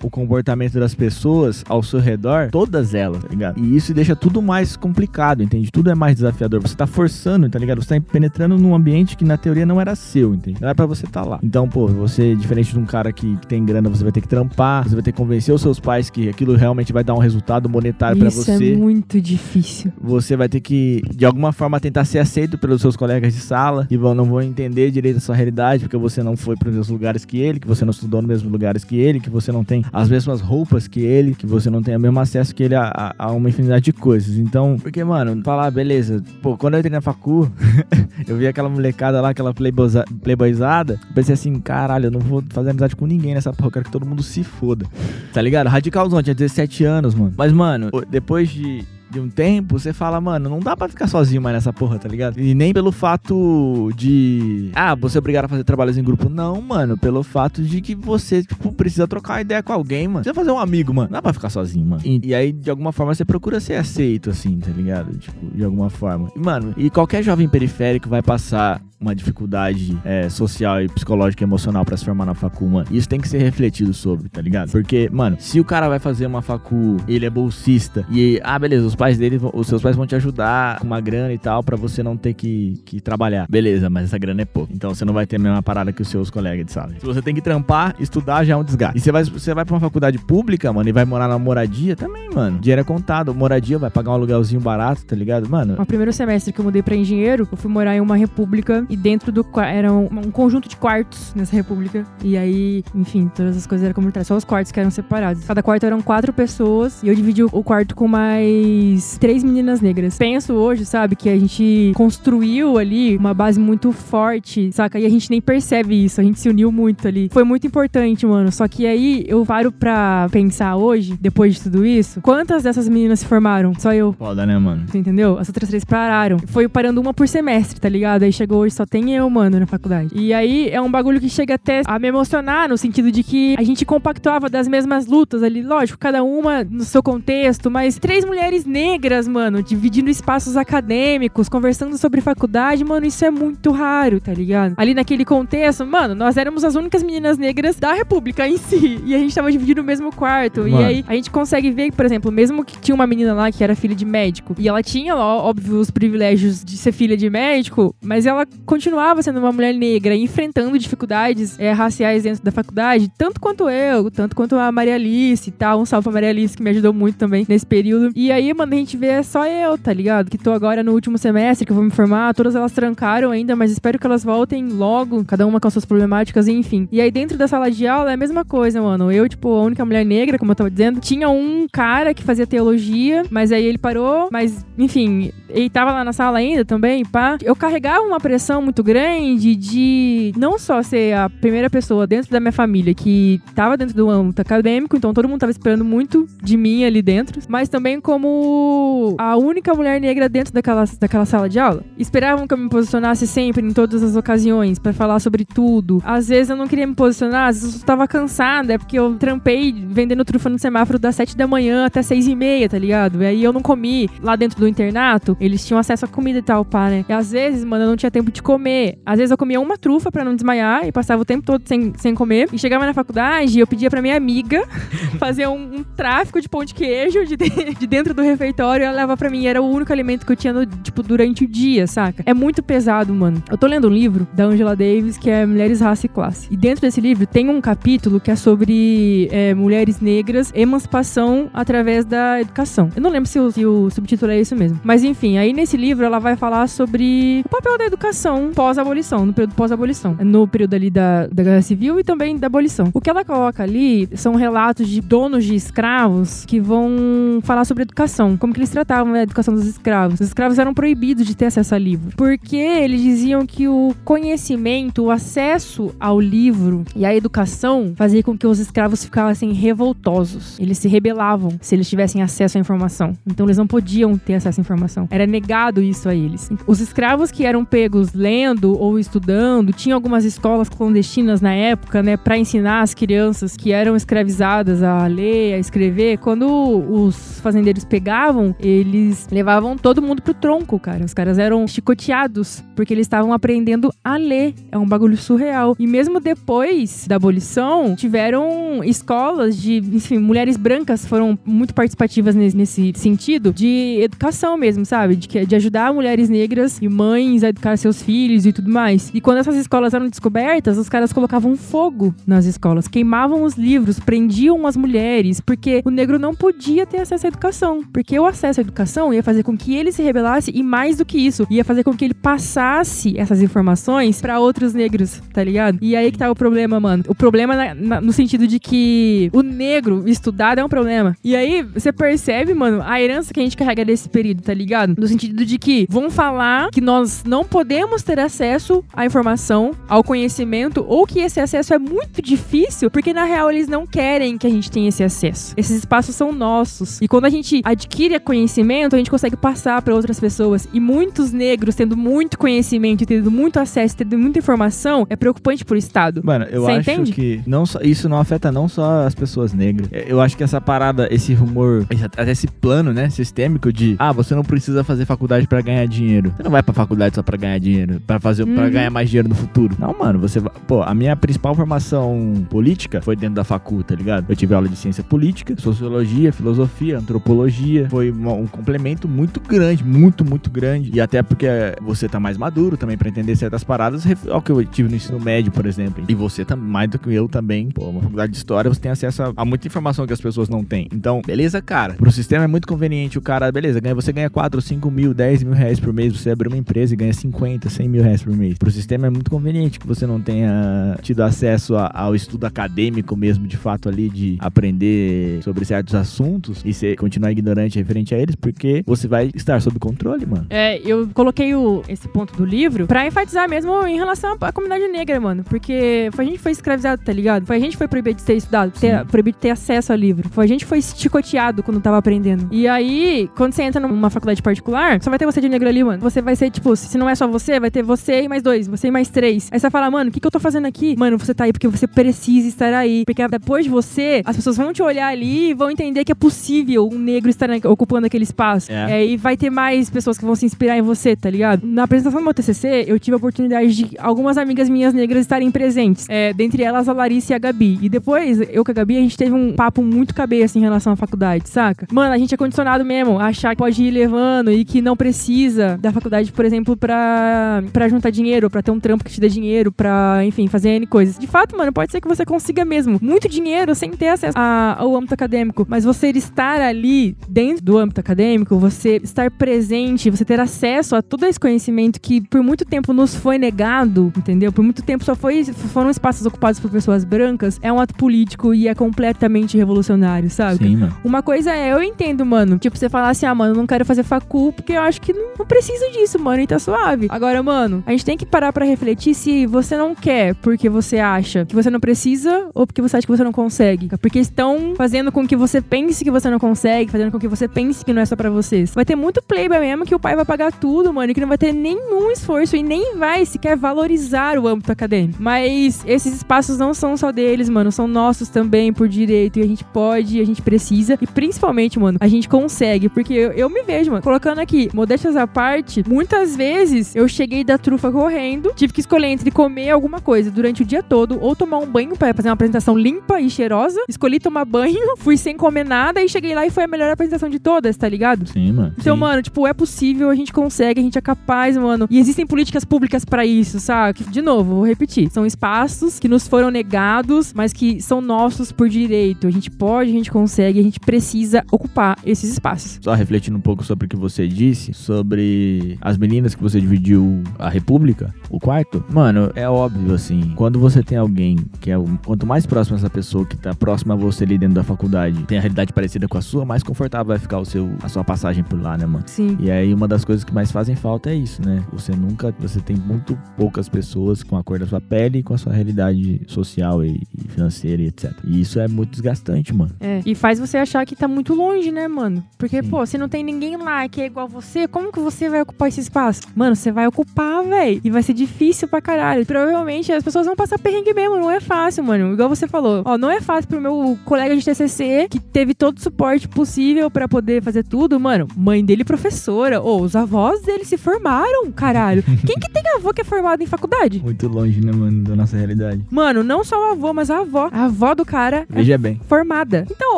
o comportamento das pessoas ao seu redor, todas elas, tá ligado? E isso deixa tudo mais complicado, entende? Tudo é mais desafiador. Você tá forçando, tá ligado? Você tá penetrando num ambiente que na teoria não era seu, entende? Não era pra você estar tá lá. Então, pô, você, diferente de um cara que, que, tem grana, você vai ter que trampar, você vai ter que convencer os seus pais que aquilo realmente vai dar um resultado monetário para você. Isso é muito difícil. Você vai ter que, de alguma forma, tentar ser aceito pelos seus colegas de sala, que vão, não vão entender direito a sua realidade, porque você não foi para os mesmos lugares que ele, que você não estudou nos mesmos lugares que ele, que você não tem as mesmas roupas que ele, que você não tem o mesmo acesso que ele a, a, a uma infinidade de coisas. Então, porque, mano, falar, beleza, pô, quando eu entrei na facu, eu vi aquela molecada lá, aquela playboyza, playboyzada, pensei assim, caralho, eu não vou fazer amizade com ninguém nessa porra, eu quero que todo mundo se foda. Tá ligado? Radicalzão, tinha 17 anos, mano. Mas, mano, depois de de um tempo, você fala, mano, não dá pra ficar sozinho mais nessa porra, tá ligado? E nem pelo fato de. Ah, você é obrigado a fazer trabalhos em grupo. Não, mano. Pelo fato de que você, tipo, precisa trocar ideia com alguém, mano. Você fazer um amigo, mano. Não dá pra ficar sozinho, mano. E, e, aí, de alguma forma, você procura ser aceito, assim, tá ligado? Tipo, de alguma forma. E, mano, e qualquer jovem periférico vai passar uma dificuldade é, social e psicológica e emocional para se formar na facu, mano. Isso tem que ser refletido sobre, tá ligado? Porque, mano, se o cara vai fazer uma facu, ele é bolsista e, ah, beleza, os pais dele, os seus pais vão te ajudar com uma grana e tal para você não ter que, que trabalhar. Beleza, mas essa grana é pouco. Então você não vai ter a mesma parada que os seus colegas de sala. Se você tem que trampar, estudar já é um desgaste. E você vai, você vai pra uma faculdade pública, mano, e vai morar na moradia também, mano. Dinheiro é contado. Moradia vai pagar um aluguelzinho barato, tá ligado? Mano. No primeiro semestre que eu mudei pra engenheiro, eu fui morar em uma república e dentro do era um, um, conjunto de quartos nessa república. E aí, enfim, todas as coisas eram comunitárias. Só os quartos que eram separados. Cada quarto eram quatro pessoas e eu dividi o quarto com mais três meninas negras. Penso hoje, sabe, que a gente construiu ali uma base muito forte, saca? E a gente nem percebe isso. A gente se uniu muito ali. Foi muito importante, mano. Só que aí eu paro pra pensar hoje, depois de tudo isso, quantas dessas meninas se formaram? Só eu. Foda, né, mano? Você entendeu? As outras três pararam. Foi parando uma por semestre, tá ligado? Aí chegou hoje, só tem eu, mano, na faculdade. E aí é um bagulho que chega até a me emocionar, no sentido de que a gente compactuava das mesmas lutas ali, lógico, cada uma no seu contexto, mas três mulheres negras, mano, dividindo espaços acadêmicos, conversando sobre faculdade, mano, isso é muito raro, tá ligado? Ali naquele contexto, mano, nós éramos as únicas meninas negras da República em si, e a gente tava dividindo o mesmo quarto. Mano. E aí a gente consegue ver, por exemplo, mesmo que tinha uma menina lá que era filha de médico, e ela tinha, ó, óbvio, os privilégios de ser filha de médico, mas ela continuava sendo uma mulher negra, enfrentando dificuldades é, raciais dentro da faculdade, tanto quanto eu, tanto quanto a Maria Alice e tal. Um salve pra Maria Alice, que me ajudou muito também nesse período. E aí, mano, a gente vê só eu, tá ligado? Que tô agora no último semestre, que eu vou me formar. Todas elas trancaram ainda, mas espero que elas voltem logo, cada uma com suas problemáticas, enfim. E aí, dentro da sala de aula, é a mesma coisa, mano. Eu, tipo, a única mulher negra, como eu tava dizendo, tinha um cara que fazia teologia, mas aí ele parou, mas, enfim, ele tava lá na sala ainda também, pá. Eu carregava uma pressão muito grande de não só ser a primeira pessoa dentro da minha família que tava dentro do âmbito acadêmico, então todo mundo tava esperando muito de mim ali dentro, mas também como a única mulher negra dentro daquela, daquela sala de aula. Esperavam que eu me posicionasse sempre, em todas as ocasiões, para falar sobre tudo. Às vezes eu não queria me posicionar, às vezes eu tava cansada, é porque eu trampei vendendo trufa no semáforo das 7 da manhã até 6 e meia, tá ligado? E aí eu não comi lá dentro do internato, eles tinham acesso à comida e tal, pá, né? E às vezes, mano, eu não tinha tempo de comer. Às vezes eu comia uma trufa para não desmaiar e passava o tempo todo sem, sem comer. E chegava na faculdade e eu pedia pra minha amiga fazer um, um tráfico de pão de queijo de, de dentro do refeitório e ela levava pra mim. Era o único alimento que eu tinha, no, tipo, durante o dia, saca? É muito pesado, mano. Eu tô lendo um livro da Angela Davis que é Mulheres, Raça e Classe. E dentro desse livro tem um capítulo que é sobre é, mulheres negras, emancipação através da educação. Eu não lembro se o, se o subtítulo é isso mesmo. Mas enfim, aí nesse livro ela vai falar sobre o papel da educação pós-abolição, no período pós-abolição. No período ali da, da Guerra Civil e também da abolição. O que ela coloca ali são relatos de donos de escravos que vão falar sobre educação, como que eles tratavam a educação dos escravos. Os escravos eram proibidos de ter acesso a livro, porque eles diziam que o conhecimento, o acesso ao livro e à educação fazia com que os escravos ficassem revoltosos. Eles se rebelavam se eles tivessem acesso à informação. Então eles não podiam ter acesso à informação. Era negado isso a eles. Os escravos que eram pegos lendo ou estudando, tinha algumas escolas clandestinas na época, né, para ensinar as crianças que eram escravizadas a ler, a escrever. Quando os fazendeiros pegavam, eles levavam todo mundo pro tronco, cara. Os caras eram chicoteados porque eles estavam aprendendo a ler. É um bagulho surreal. E mesmo depois da abolição, tiveram escolas de, enfim, mulheres brancas foram muito participativas nesse, sentido de educação mesmo, sabe? De, de ajudar mulheres negras e mães a educar seus filhos e tudo mais. E quando essas escolas eram descobertas, os caras colocavam fogo nas escolas, queimavam os livros, prendiam as mulheres, porque o negro não podia ter acesso à educação. Porque o acesso à educação ia fazer com que ele se rebelasse e mais do que isso, ia fazer com que ele passasse essas informações para outros negros, tá ligado? E aí que tá o problema, mano. O problema na, na, no sentido de que o negro estudado é um problema. E aí você percebe, mano, a herança que a gente carrega desse período, tá ligado? No sentido de que vão falar que nós não podemos ter acesso à informação, ao conhecimento, ou que esse acesso é muito difícil, porque na real eles não querem que a gente tenha esse acesso. Esses espaços são nossos. E quando a gente adquire conhecimento, a gente consegue passar para outras pessoas. E muitos negros tendo muito conhecimento, tendo muito acesso, tendo muita informação, é preocupante pro Estado. Mano, eu Você acho entende? que não só, isso não afeta não só as pessoas negras. É, Eu acho que essa parada, esse rumor, esse- esse plano, né, sistêmico de, ah, você não precisa fazer faculdade pra ganhar dinheiro. Você não vai pra faculdade só pra ganhar dinheiro, pra fazer, para Uhum. ganhar mais dinheiro no futuro. Não, mano, você vai, pô, a minha principal formação política foi dentro da facu, tá ligado? Eu tive aula de ciência política, sociologia, filosofia, antropologia. Foi uma- um complemento muito grande, muito, muito grande. E até porque você tá mais maduro também pra entender certas paradas, ao que eu tive no ensino médio, por exemplo. E você tá mais do que eu também. Pô, uma faculdade de história, você tem acesso a, a muita informação que as pessoas não têm. Então, beleza, cara. Pro sistema é muito conveniente o cara, beleza, ganha, você ganha 4, 5 mil, 10 mil reais por mês, você abre uma empresa e ganha 50, 100 mil reais por mês. Pro sistema é muito conveniente que você não tenha tido acesso a- ao estudo acadêmico mesmo, de fato, ali, de aprender sobre certos assuntos e você continuar ignorante referente a eles, porque você vai estar sob controle, mano. É, eu coloquei o- esse ponto do livro pra enfatizar mesmo em relação à comunidade negra, mano. Porque foi a gente que foi escravizado, tá ligado? Foi a gente que foi proibido de ter estudado, ter, proibido de ter acesso ao livro. Foi a gente que foi chicoteado quando tava aprendendo. E aí, quando você entra numa faculdade particular, só vai ter você de negro ali, mano. Você vai ser, tipo, se não é só você, vai ter você e mais dois, você e mais três. Aí você vai falar, mano, o que, que eu tô fazendo aqui? Mano, você tá aí porque você precisa estar aí. Porque depois de você, as pessoas vão te olhar ali e vão entender que é possível um negro estar ocupando aquele espaço. É. É, e vai ter mais pessoas que vão se inspirar em você, tá ligado? Na apresentação do meu TCC, eu tive a oportunidade de algumas amigas minhas negras estarem presentes. É, dentre elas, a Larissa e a Gabi. E depois, eu com a Gabi, a gente teve um papo muito cabeça em relação à faculdade, saca? Mano, a gente é condicionado mesmo a achar que pode ir levando e que não precisa da faculdade, por exemplo, pra, pra juntar dinheiro, pra ter um trampo que te dê dinheiro, pra, enfim, fazer N coisas. De fato, mano, pode ser que você consiga mesmo muito dinheiro sem ter acesso a- ao âmbito acadêmico. Mas você estar ali dentro do âmbito acadêmico, você estar presente, você ter acesso a todo esse conhecimento que por muito tempo nos foi negado, entendeu? Por muito tempo só foi, foram espaços ocupados por pessoas brancas, é um ato político e é completamente revolucionário, sabe? Sim, mano. Uma coisa é, eu entendo, mano. Tipo, você falar assim, ah, mano, eu não quero fazer facu porque eu acho que não, não preciso disso, mano, e tá suave. Agora, mano, a gente tem que parar para refletir se você não quer porque você acha que você não precisa ou porque você acha que você não consegue. Porque estão fazendo com que você pense que você não consegue, fazendo com que você pense que não é só para vocês. Vai ter muito playboy mesmo que o pai vai pagar tudo, mano, e que não vai ter nenhum esforço e nem vai sequer valorizar o âmbito acadêmico. Mas esses espaços não são só deles, mano, são nossos também por direito e a gente pode, a gente precisa e principalmente, mano, a gente consegue, porque eu, eu me vejo, mano, colocando aqui, modéstias à parte, muitas vezes eu cheguei da trufa correndo, tive que escolher entre comer alguma coisa durante o dia todo ou tomar um banho para fazer uma apresentação limpa e cheirosa. Escolhi tomar banho, fui sem comer nada e cheguei lá e foi a melhor apresentação de todas, tá ligado? Sim, mano. Então, sim. mano, tipo, é possível, a gente consegue, a gente é capaz, mano. E existem políticas públicas para isso, sabe? De novo, vou repetir. São espaços que nos foram negados, mas que são nossos por direito. A gente pode, a gente consegue, a gente precisa ocupar esses espaços. Só refletindo um pouco sobre o que você disse, sobre as meninas que você dividiu a República, o quarto. Mano, é óbvio assim, quando você tem alguém que é o, quanto mais próximo essa pessoa que tá próxima a você ali dentro da faculdade, tem a realidade parecida com a sua, mais confortável vai ficar o seu a sua passagem por lá, né, mano? Sim. E aí uma das coisas que mais fazem falta é isso, né? Você nunca, você tem muito poucas pessoas com a cor da sua pele e com a sua realidade social e, e financeira e etc. E isso é muito desgastante, mano. É. E faz você achar que tá muito longe, né, mano? Porque, Sim. pô, se não tem ninguém lá que é igual você, como que você vai ocupar esse espaço? Mano, você vai ocupar, velho. E vai ser difícil pra caralho. Provavelmente as pessoas vão passar perrengue mesmo. Não é fácil, mano. Igual você falou. Ó, não é fácil pro meu colega de TCC, que teve todo o suporte possível pra poder fazer tudo. Mano, mãe dele professora. Ou os avós dele se formaram, caralho. Quem que tem avô que é formado em faculdade? Muito longe, né, mano, da nossa realidade. Mano, não só o avô, mas a avó. A avó do cara é Veja bem. formada. Então,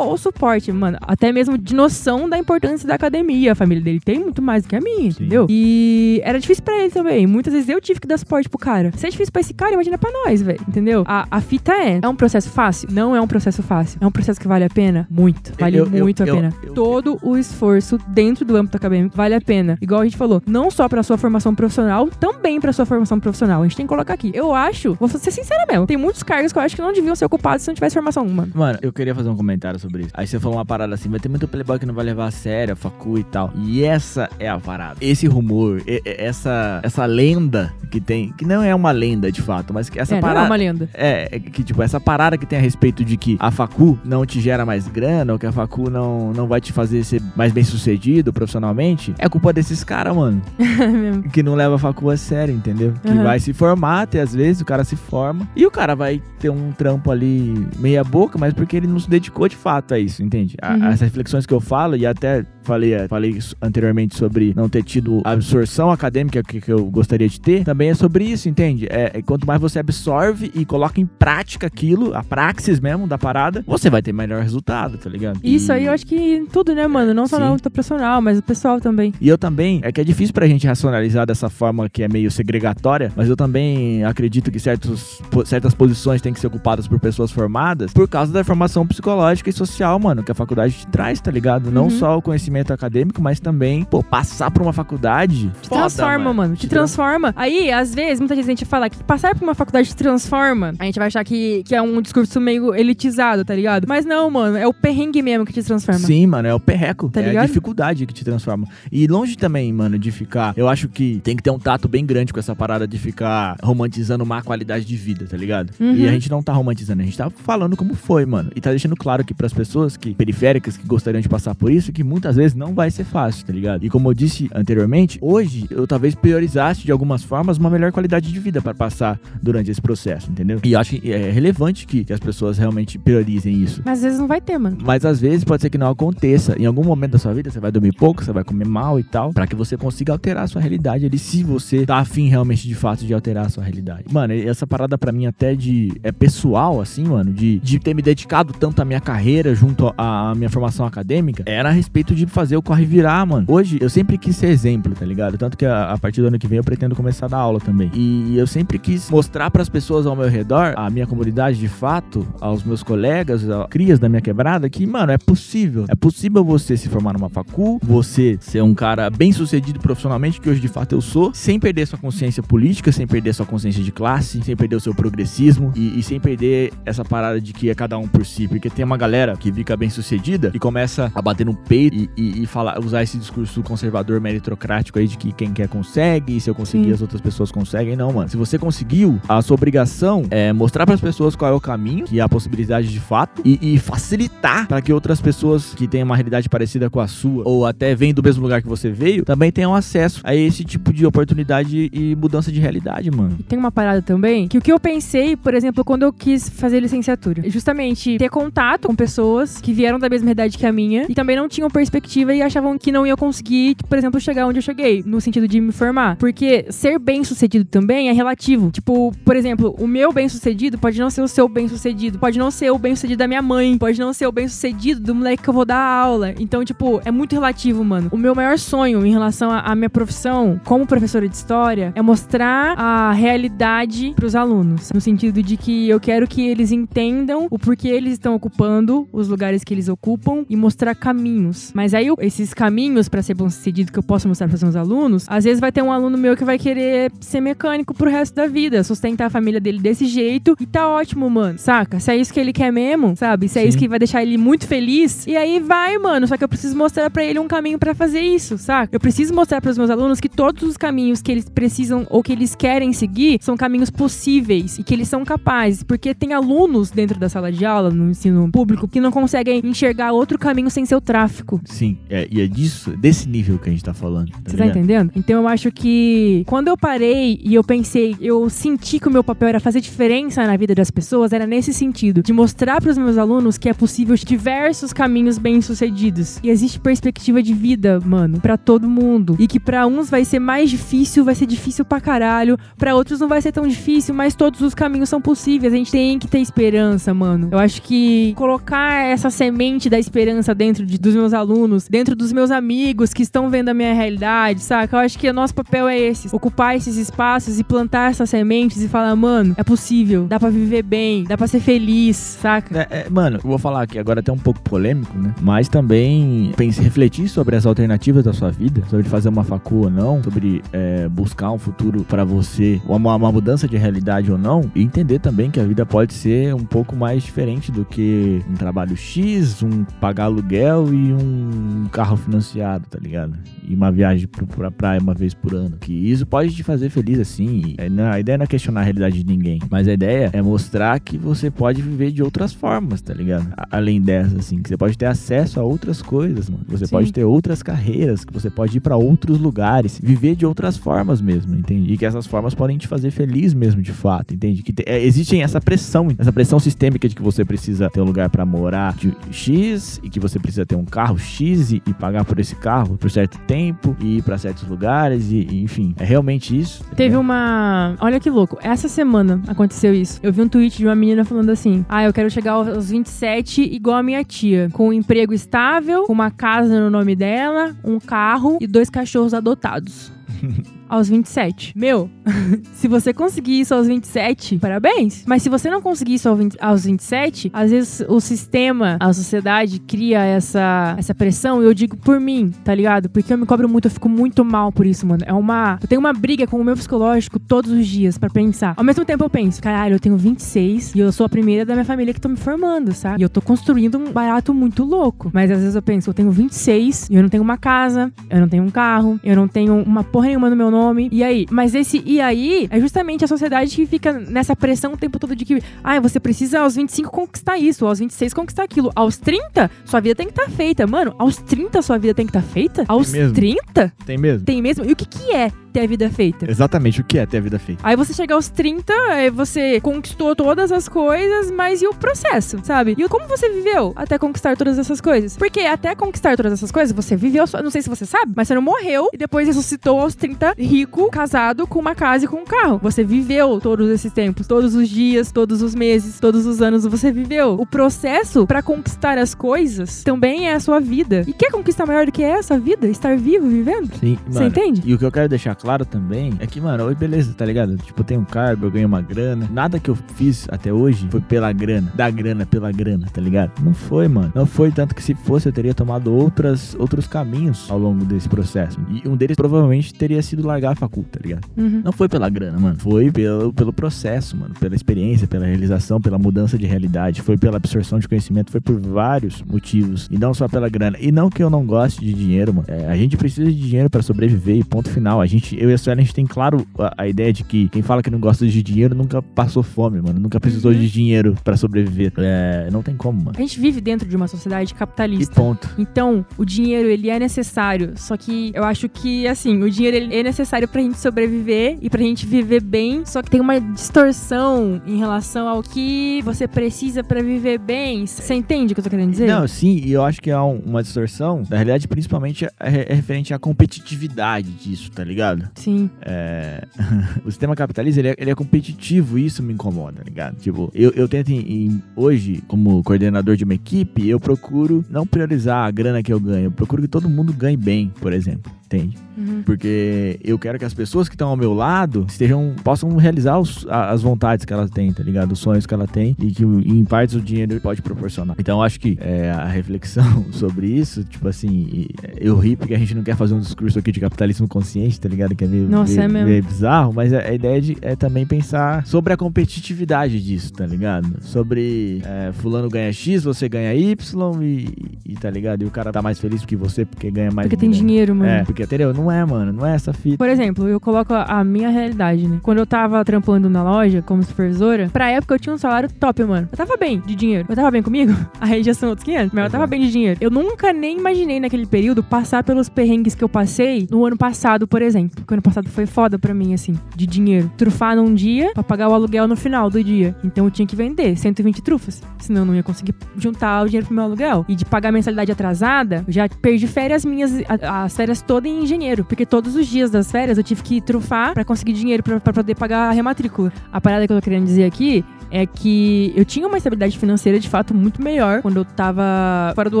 ó, o suporte, mano, até mesmo de noção da importância da academia. A família dele tem muito mais do que a minha, Sim. entendeu? E era difícil pra ele também. Muitas vezes eu tive que dar suporte pro cara. Se é difícil pra esse cara, imagina pra nós, velho. Entendeu? A, a fita é: é um processo fácil? Não é um processo fácil. É um processo que vale a pena? Muito. Vale Eu- muito eu- a pena. eu- Todo o esforço dentro do âmbito acadêmico vale a pena. Igual a gente falou, não só pra sua formação profissional, também pra sua formação profissional. A gente tem que colocar aqui. Eu acho, vou ser sincera mesmo, tem muitos cargos que eu acho que não deviam ser ocupados se não tivesse formação uma. Mano, eu queria fazer um comentário sobre isso. Aí você falou uma parada assim, vai ter muito playboy que não vai levar a sério, a facu e tal. E essa é a parada. Esse rumor, e- e- essa, essa lenda que tem, que não é uma lenda de fato, mas que essa é, parada... não é uma lenda. É, é que tipo, essa parada que tem a respeito de que a facu não te gera mais grana, ou que a facu não, não vai te fazer ser mais bem sucedido profissionalmente, é culpa desses caras, mano. que não leva a facu a sério, entendeu? Que Aham. vai se formar, até às vezes o cara se forma, e o cara vai ter um trampo ali meia boca, mas porque ele não se dedicou de fato a isso, entende? A- Uhum. As reflexões que eu falo, e até falei, falei isso anteriormente sobre não ter tido a absorção acadêmica que, que eu gostaria de ter, também é sobre isso, entende? É, é quanto mais você absorve e coloca em prática aquilo, a praxis mesmo da parada, você vai ter melhor resultado, tá ligado? Isso E- aí eu acho que em tudo, né, mano? Não só Sim. na luta profissional, mas o pessoal também. E eu também, é que é difícil pra gente racionalizar dessa forma que é meio segregatória, mas eu também acredito que certos, certas posições têm que ser ocupadas por pessoas formadas por causa da formação psicológica e social, mano, que a faculdade te traz, tá ligado? Não Uhum. só o conhecimento acadêmico, mas também, pô, passar por uma faculdade. Te foda, transforma, mano. Te transforma. Aí, às vezes, muita gente fala que passar por uma faculdade te transforma. A gente vai achar que, que é um discurso meio elitizado, tá ligado? Mas não, mano. É o perrengue mesmo que te transforma. Sim, mano, é o perreco. Tá é a ligado? dificuldade que te transforma. E longe também, mano, de ficar. Eu acho que tem que ter um tato bem grande com essa parada de ficar romantizando má qualidade de vida, tá ligado? Uhum. E a gente não tá romantizando, a gente tá falando como foi, mano. E tá deixando claro aqui pras pessoas que periféricas que gostariam de passar por isso, que muitas vezes não vai ser fácil, tá ligado? E como eu disse anteriormente, hoje eu talvez priorizasse de algumas formas uma melhor qualidade de vida pra passar durante esse processo, entendeu? E acho que é relevante que, que as pessoas realmente priorizem isso. Mas às vezes não vai ter, mano. Mas às vezes pode ser que não aconteça. Em algum momento da sua vida, você vai dormir pouco, você vai comer mal e tal, Pra que você consiga alterar a sua realidade ali, se você tá afim realmente de fato de alterar a sua realidade. Mano, essa parada pra mim até de é pessoal assim, mano, de, de ter me dedicado tanto à minha carreira junto à minha formação acadêmica, era a respeito de fazer o corre virar, mano. Hoje eu sempre quis ser exemplo, tá ligado? Tanto que a, a partir do ano que vem eu pretendo começar a dar aula também. E eu sempre quis mostrar pras pessoas ao meu redor, a minha comunidade de fato, aos meus colegas, a crias da minha quebrada, que, mano, é possível. É possível você se formar numa facul, você ser um cara bem sucedido profissionalmente, que hoje de fato eu sou, sem perder sua consciência política, sem perder sua consciência de classe, sem perder o seu progressismo e, e sem perder essa parada de que é cada um por si. Porque tem uma galera que fica bem sucedida e começa a bater no peito e, e, e falar, usar esse discurso conservador meritocrático aí de que quem quer consegue, e se eu conseguir Sim. as outras pessoas conseguem. Não, mano. Se você conseguiu, a sua obrigação é mostrar pras pessoas qual é o caminho, que é a possibilidade de fato, e, e facilitar para que outras pessoas que têm uma realidade parecida com a sua, ou até vêm do mesmo lugar que você veio, também tenham acesso a esse tipo de oportunidade e mudança de realidade, mano. Tem uma parada também que o que eu pensei, por exemplo, quando eu quis fazer licenciatura, é justamente ter contato com pessoas que vieram da mesma idade que a minha e também não tinham perspectiva e achavam que não iam conseguir, por exemplo, chegar onde eu cheguei, no sentido de me formar. Porque ser bem sucedido também é relativo. Tipo, por exemplo, o meu bem sucedido pode não ser o seu bem sucedido, pode não ser o bem sucedido da minha mãe, pode não ser o bem sucedido do moleque que eu vou dar aula. Então, tipo, é muito relativo, mano. O meu maior sonho em relação à minha profissão como professora de história é mostrar a realidade pros alunos, no sentido de que eu quero que eles entendam o porquê eles estão ocupando os lugares que eles ocupam e mostrar caminhos. Mas aí, esses caminhos para ser bom-sucedido que eu posso mostrar pros meus alunos, às vezes vai ter um aluno meu que vai querer ser mecânico pro resto da vida, sustentar a família dele desse jeito e tá ótimo, mano. Saca? Se é isso que ele quer mesmo, sabe? Se é Sim. isso que vai deixar ele muito feliz, e aí vai, mano. Só que eu preciso mostrar pra ele um caminho pra fazer isso, saca? Eu preciso mostrar pros meus alunos que todos os caminhos que eles precisam ou que eles querem seguir são caminhos possíveis e que eles são capazes, porque tem alunos dentro da sala de aula, no ensino público, que não conseguem enxergar outro caminho sem ser o tráfico. Sim, é, e é disso, desse nível que a gente tá falando. Você tá ligado? entendendo? Então eu acho que quando eu parei e eu pensei, eu senti que o meu papel era fazer diferença na vida das pessoas, era nesse sentido, de mostrar pros meus alunos que é possível diversos caminhos bem-sucedidos. E existe perspectiva de vida, mano, pra todo mundo. E que pra uns vai ser mais difícil, vai ser difícil pra caralho, pra outros não vai ser tão difícil, mas todos os caminhos são possíveis. A gente tem que ter esperança, mano. Eu acho que colocar essa semente da esperança dentro de- dos meus alunos, dentro dos meus amigos que estão vendo a minha realidade, saca? Eu acho que o nosso papel é esse: ocupar esses espaços e plantar essas sementes e falar, mano, é possível, dá pra viver bem, dá pra ser feliz, saca? É, é, mano, eu vou falar aqui agora até um pouco polêmico, né? Mas também pense, refletir sobre as alternativas da sua vida, sobre fazer uma facu ou não, sobre é, buscar um futuro pra você, uma, uma mudança de realidade ou não, e entender também que a vida pode ser um pouco mais diferente do que um trabalho X, um pagar aluguel e um carro financiado, tá ligado? E uma viagem pro- pra praia uma vez por ano. Que isso pode te fazer feliz assim. e, não- A ideia não é questionar a realidade de ninguém, mas a ideia é mostrar que você pode viver de outras formas, tá ligado? Além dessa, assim, que você pode ter acesso a outras coisas, mano. Você Sim. pode ter outras carreiras, que você pode ir pra outros lugares, viver de outras formas mesmo, entende? E que essas formas podem te fazer feliz mesmo, de fato, entende? Que te- é, existe essa pressão, essa pressão sistêmica de que você precisa ter um lugar pra morar de X e que você precisa ter um carro X e, e pagar por esse carro por certo tempo e ir pra certos lugares e, e, enfim, é realmente isso. tá Teve uma. Olha que louco. Essa semana aconteceu isso. Eu vi um tweet de uma menina falando assim: Ah, eu quero chegar aos 27 igual a minha tia. Com um emprego estável, com uma casa no nome dela, um carro e dois cachorros adotados. aos 27. Meu, se você conseguir isso aos 27, parabéns. Mas se você não conseguir isso ao 20 aos 27, às vezes o sistema, a sociedade cria essa, essa pressão. E eu digo por mim, tá ligado? Porque eu me cobro muito, eu fico muito mal por isso, mano. É uma. Eu tenho uma briga com o meu psicológico todos os dias pra pensar. Ao mesmo tempo eu penso, caralho, eu tenho 26 e eu sou a primeira da minha família que tô me formando, sabe? E eu tô construindo um barato muito louco. Mas às vezes eu penso, eu tenho 26 e eu não tenho uma casa, eu não tenho um carro, eu não tenho uma porra nenhuma no meu nome. E aí? Mas esse e aí é justamente a sociedade que fica nessa pressão o tempo todo de que, ah, você precisa aos 25 conquistar isso, aos 26 conquistar aquilo. Aos 30, sua vida tem que estar feita. Mano, aos 30 sua vida tem que estar feita? Aos mesmo. 30? Tem mesmo? Tem mesmo? E o que que é ter a vida feita? Exatamente o que é ter a vida feita. Aí você chega aos 30, aí você conquistou todas as coisas, mas e o processo, sabe? E como você viveu até conquistar todas essas coisas? Porque até conquistar todas essas coisas, você viveu, não sei se você sabe, mas você não morreu e depois ressuscitou aos 30, rico, casado, com uma casa e com um carro. Você viveu todos esses tempos, todos os dias, todos os meses, todos os anos, você viveu. O processo pra conquistar as coisas também é a sua vida. E quer conquistar maior do que essa vida? Estar vivo, vivendo? Sim, Você entende? E o que eu quero deixar claro também é que, mano, oi, beleza, tá ligado? Tipo, eu tenho um cargo, eu ganho uma grana. Nada que eu fiz até hoje foi pela grana, da grana pela grana, tá ligado? Não foi, mano. Não foi tanto que se fosse eu teria tomado outras, outros caminhos ao longo desse processo. E um deles provavelmente teria sido largar a facul, tá ligado? Uhum. Não foi pela grana, mano. Foi pelo, pelo processo, mano. Pela experiência, pela realização, pela mudança de realidade. Foi pela absorção de conhecimento. Foi por vários motivos. E não só pela grana. E não que eu não goste de dinheiro, mano. É, a gente precisa de dinheiro para sobreviver e ponto final. A gente, eu e a Suelen, a gente tem claro a, a, ideia de que quem fala que não gosta de dinheiro nunca passou fome, mano. Nunca precisou Uhum. de dinheiro para sobreviver. É, não tem como, mano. A gente vive dentro de uma sociedade E capitalista. ponto. Então, o dinheiro, ele é necessário. Só que eu acho que, assim, o dinheiro ele é necessário pra gente sobreviver e pra gente viver bem. Só que tem uma distorção em relação ao que você precisa pra viver bem. Você entende o que eu tô querendo dizer? Não, sim, e eu acho que há um- uma distorção, na realidade, principalmente é, é referente à competitividade disso, tá ligado? Sim. É, o sistema capitalista, ele é, ele é competitivo e isso me incomoda, tá ligado? Tipo, eu, eu tento, em- em- hoje, como coordenador de uma equipe, eu procuro não priorizar a grana que eu ganho, eu procuro que todo mundo ganhe bem, por exemplo, entende? Uhum. Porque eu quero que as pessoas que estão ao meu lado estejam, possam realizar os- as vontades que elas têm, tá ligado? Os sonhos que ela tem e que em partes o dinheiro pode proporcionar. Então eu acho que é, a reflexão sobre isso, tipo assim, e- eu ri porque a gente não quer fazer um discurso aqui de capitalismo consciente, tá ligado? Que é meio, Nossa, meio, é mesmo. meio bizarro, mas a, a ideia de, é também pensar sobre a competitividade disso, tá ligado? Sobre é, fulano ganha X, você ganha Y e, e tá ligado? E o cara tá mais feliz que você porque ganha mais Porque tem dinheiro, mano. É, porque entendeu? Não é, mano, não é essa fita. Por exemplo, eu coloco a minha realidade, né? Quando eu tava trampando na loja como supervisora, pra época eu tinha um salário top, mano. Eu tava bem de dinheiro. Eu tava bem comigo? Aí já são outros 500, mas eu tava Exato. bem de dinheiro. Eu nunca nem imaginei naquele período passar pelos perrengues que eu passei no ano passado, por exemplo. Porque o ano passado foi foda pra mim, assim, de dinheiro. Trufar num dia pra pagar o aluguel no final do dia. Então eu tinha que vender 120 trufas. Senão eu não ia conseguir juntar o dinheiro pro meu aluguel. E de pagar mensalidade atrasada, eu já perdi férias minhas, as férias todas em janeiro. Porque todos os dias das férias eu tive que trufar pra conseguir dinheiro pra poder pagar a rematrícula. A parada que eu tô querendo dizer aqui é que eu tinha uma estabilidade financeira de fato muito melhor quando eu tava fora do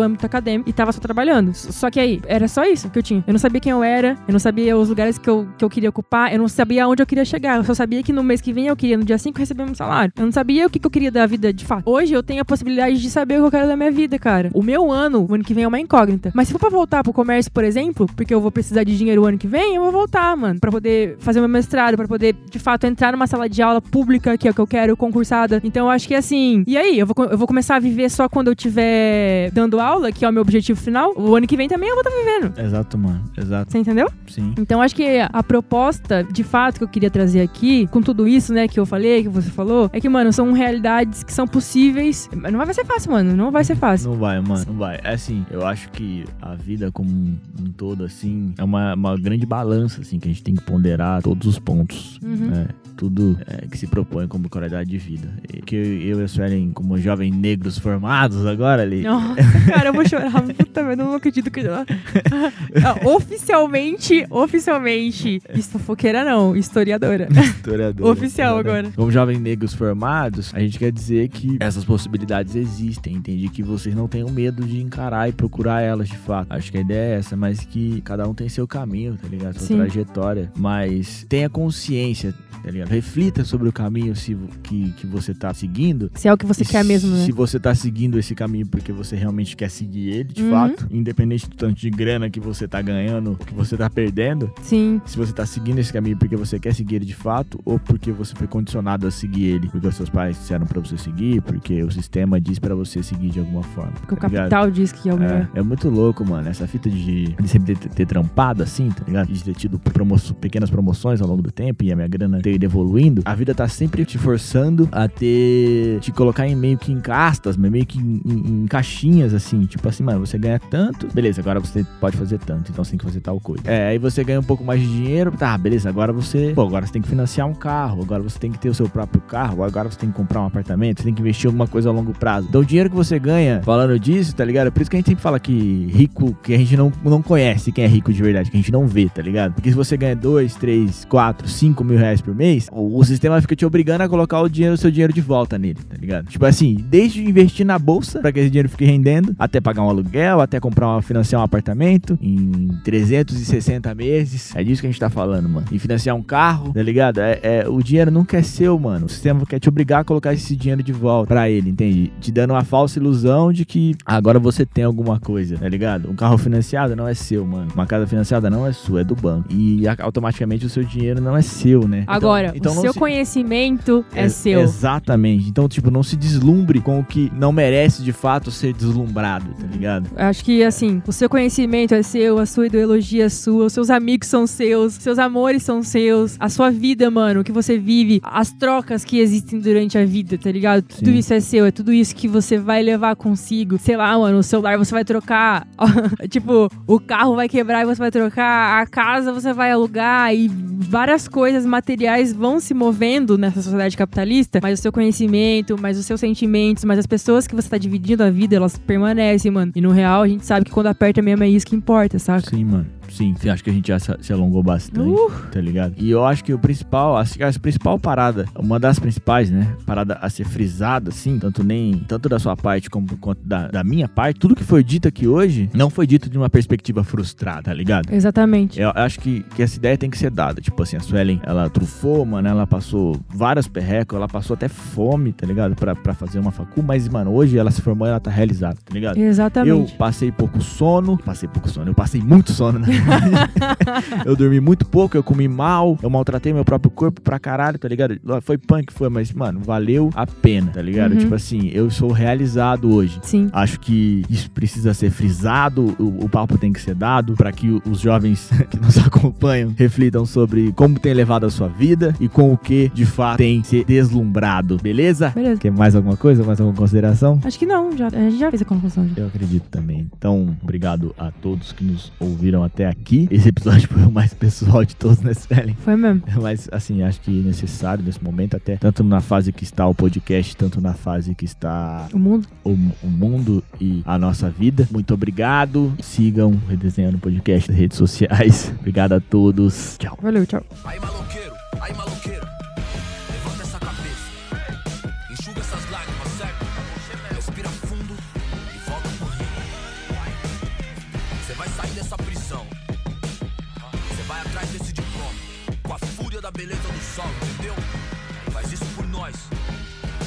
âmbito acadêmico e tava só trabalhando. Só que aí, era só isso que eu tinha. Eu não sabia quem eu era, eu não sabia os lugares que eu, que eu queria ocupar, eu não sabia onde eu queria chegar. Eu só sabia que no mês que vem eu queria, no dia 5, receber meu salário. Eu não sabia o que, que eu queria da vida de fato. Hoje eu tenho a possibilidade de saber o que eu quero da minha vida, cara. O meu ano, o ano que vem é uma incógnita. Mas se for pra voltar pro comércio, por exemplo, porque eu vou precisar de dinheiro o ano que vem, eu vou voltar, mano. Pra poder fazer meu mestrado, pra poder, de fato, entrar numa sala de aula pública, que é o que eu quero, concursada. Então eu acho que assim. E aí, eu vou, eu vou começar a viver só quando eu tiver dando aula, que é o meu objetivo final. O ano que vem também eu vou estar vivendo. Exato, mano. Exato. Você entendeu? Sim. Então acho que a proposta, de fato, que eu queria trazer aqui, com tudo isso, né, que eu falei, que você falou, é que, mano, são realidades que são possíveis. Mas não vai ser fácil, mano. Não vai ser fácil. Não vai, mano, não vai. É assim, eu acho que a vida como um, um todo, assim, é uma, uma grande balança, assim, que a gente tem que ponderar todos os pontos. Uhum. né? Tudo é, que se propõe como qualidade de vida. E que eu, e a Suelen, como jovens negros formados agora ali, Nossa, cara, eu vou chorar. Puta eu não acredito que. Ah, oficialmente, oficialmente. Isso fofoqueira não, historiadora. historiador, Oficial agora. Como jovens negros formados, a gente quer dizer que essas possibilidades existem, entende? Que vocês não tenham medo de encarar e procurar elas de fato. Acho que a ideia é essa, mas que cada um tem seu caminho, tá ligado? Sua Sim. trajetória. Mas tenha consciência, tá ligado? Reflita sobre o caminho se, que, que você tá seguindo. Se é o que você quer mesmo, né? Se você tá seguindo esse caminho porque você realmente quer seguir ele, de Uhum. fato, independente do tanto de grana que você tá ganhando, que você tá perdendo, Sim. se você tá seguindo esse caminho porque você quer seguir ele de fato ou porque você foi condicionado a seguir ele, porque os seus pais disseram pra você seguir, porque o sistema diz pra você seguir de alguma forma. Porque o tá ligado? capital diz que é o melhor. É, é muito louco, mano. Essa fita de, de sempre ter, ter trampado assim, tá ligado? De ter tido promo- pequenas promoções ao longo do tempo e a minha grana ter ido evoluindo. A vida tá sempre te forçando a ter. te colocar em meio que em castas, meio que em, em- em caixinhas, assim. Tipo assim, mano, você ganha tanto. Beleza, agora você pode fazer tanto, então você tem que fazer tal coisa. É, aí você ganha um pouco mais de dinheiro. Tá, beleza, agora você. Pô, agora você tem que financiar um carro, agora você tem que ter o seu próprio carro, agora você tem que comprar um apartamento, você tem que investir em alguma coisa a longo prazo. Então o dinheiro que você ganha falando disso, tá ligado? É por isso que a gente sempre fala que rico, que a gente não, não conhece quem é rico de verdade, que a gente não vê, tá ligado? Porque se você ganha 2, 3, 4, 5 mil reais por mês, o, sistema fica te obrigando a colocar o dinheiro, o seu dinheiro de volta nele, tá ligado? Tipo assim, desde investir na bolsa para que esse dinheiro fique rendendo, até pagar um aluguel, até comprar uma, financiar um apartamento em 360 meses. É disso que a gente tá falando, mano. E financiar um carro, tá ligado? É, é, o dinheiro nunca é seu, mano. O sistema quer te obrigar a colocar esse dinheiro de volta para ele, entende? Te dando uma falsa ilusão de que agora você tem alguma coisa, tá ligado? Um carro financiado não é seu, mano. Uma casa financiada não é sua, é do banco. E automaticamente o seu dinheiro não é seu, né? Então, agora, então, o seu se... conhecimento é, é seu. Exatamente. Então, tipo, não se deslumbre com o que não merece de fato ser deslumbrado, tá ligado? Acho que, assim, o seu conhecimento é seu, a sua ideologia é sua, os seus amigos são seus, seus amores são seus, a sua vida, mano, o que você vive, as trocas que existem durante a vida, tá ligado? Sim. Tudo isso é seu, é tudo isso que você vai levar consigo. Sei lá, mano, o celular você vai trocar, tipo, o carro vai quebrar e você vai trocar, a casa você vai alugar e várias coisas materiais vão se movendo nessa sociedade capitalista, mas o seu conhecimento, mas os seus sentimentos, mas as pessoas que você tá dividindo a vida, elas permanecem, mano. E no real, a gente sabe que quando aperta mesmo é isso que importa, saca? Sim, mano. Sim, acho que a gente já se alongou bastante, uh. tá ligado? E eu acho que o principal, acho que a principal parada, uma das principais, né? Parada a ser frisada, assim, tanto nem tanto da sua parte como quanto da, da minha parte, tudo que foi dito aqui hoje não foi dito de uma perspectiva frustrada, tá ligado? Exatamente. Eu acho que, que essa ideia tem que ser dada. Tipo assim, a Suelen, ela trufou, mano, ela passou várias perrecos, ela passou até fome, tá ligado? Pra, pra fazer uma facu, mas, mano, hoje ela se formou e ela tá realizada, tá ligado? Exatamente. Eu passei pouco sono, passei pouco sono, eu passei muito sono, né? eu dormi muito pouco, eu comi mal, eu maltratei meu próprio corpo pra caralho, tá ligado? Foi punk, foi, mas, mano, valeu a pena, tá ligado? Uhum. Tipo assim, eu sou realizado hoje. Sim. Acho que isso precisa ser frisado, o, o papo tem que ser dado para que os jovens que nos acompanham reflitam sobre como tem levado a sua vida e com o que de fato tem se deslumbrado, beleza? Beleza. Quer mais alguma coisa, mais alguma consideração? Acho que não, já, a gente já fez a conclusão. Eu acredito também. Então, obrigado a todos que nos ouviram até aqui. Esse episódio foi o mais pessoal de todos nesse Spelling. Foi mesmo. Mas, assim, acho que necessário nesse momento, até tanto na fase que está o podcast, tanto na fase que está o mundo, o, o mundo e a nossa vida. Muito obrigado. Sigam Redesenhando Podcast nas redes sociais. obrigado a todos. Tchau. Valeu, tchau. Aí, maloqueiro, aí, maloqueiro.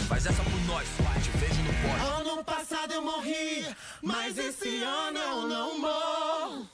Faz essa por nós. Te vejo no pódio. Ano passado eu morri, mas esse ano eu não morro.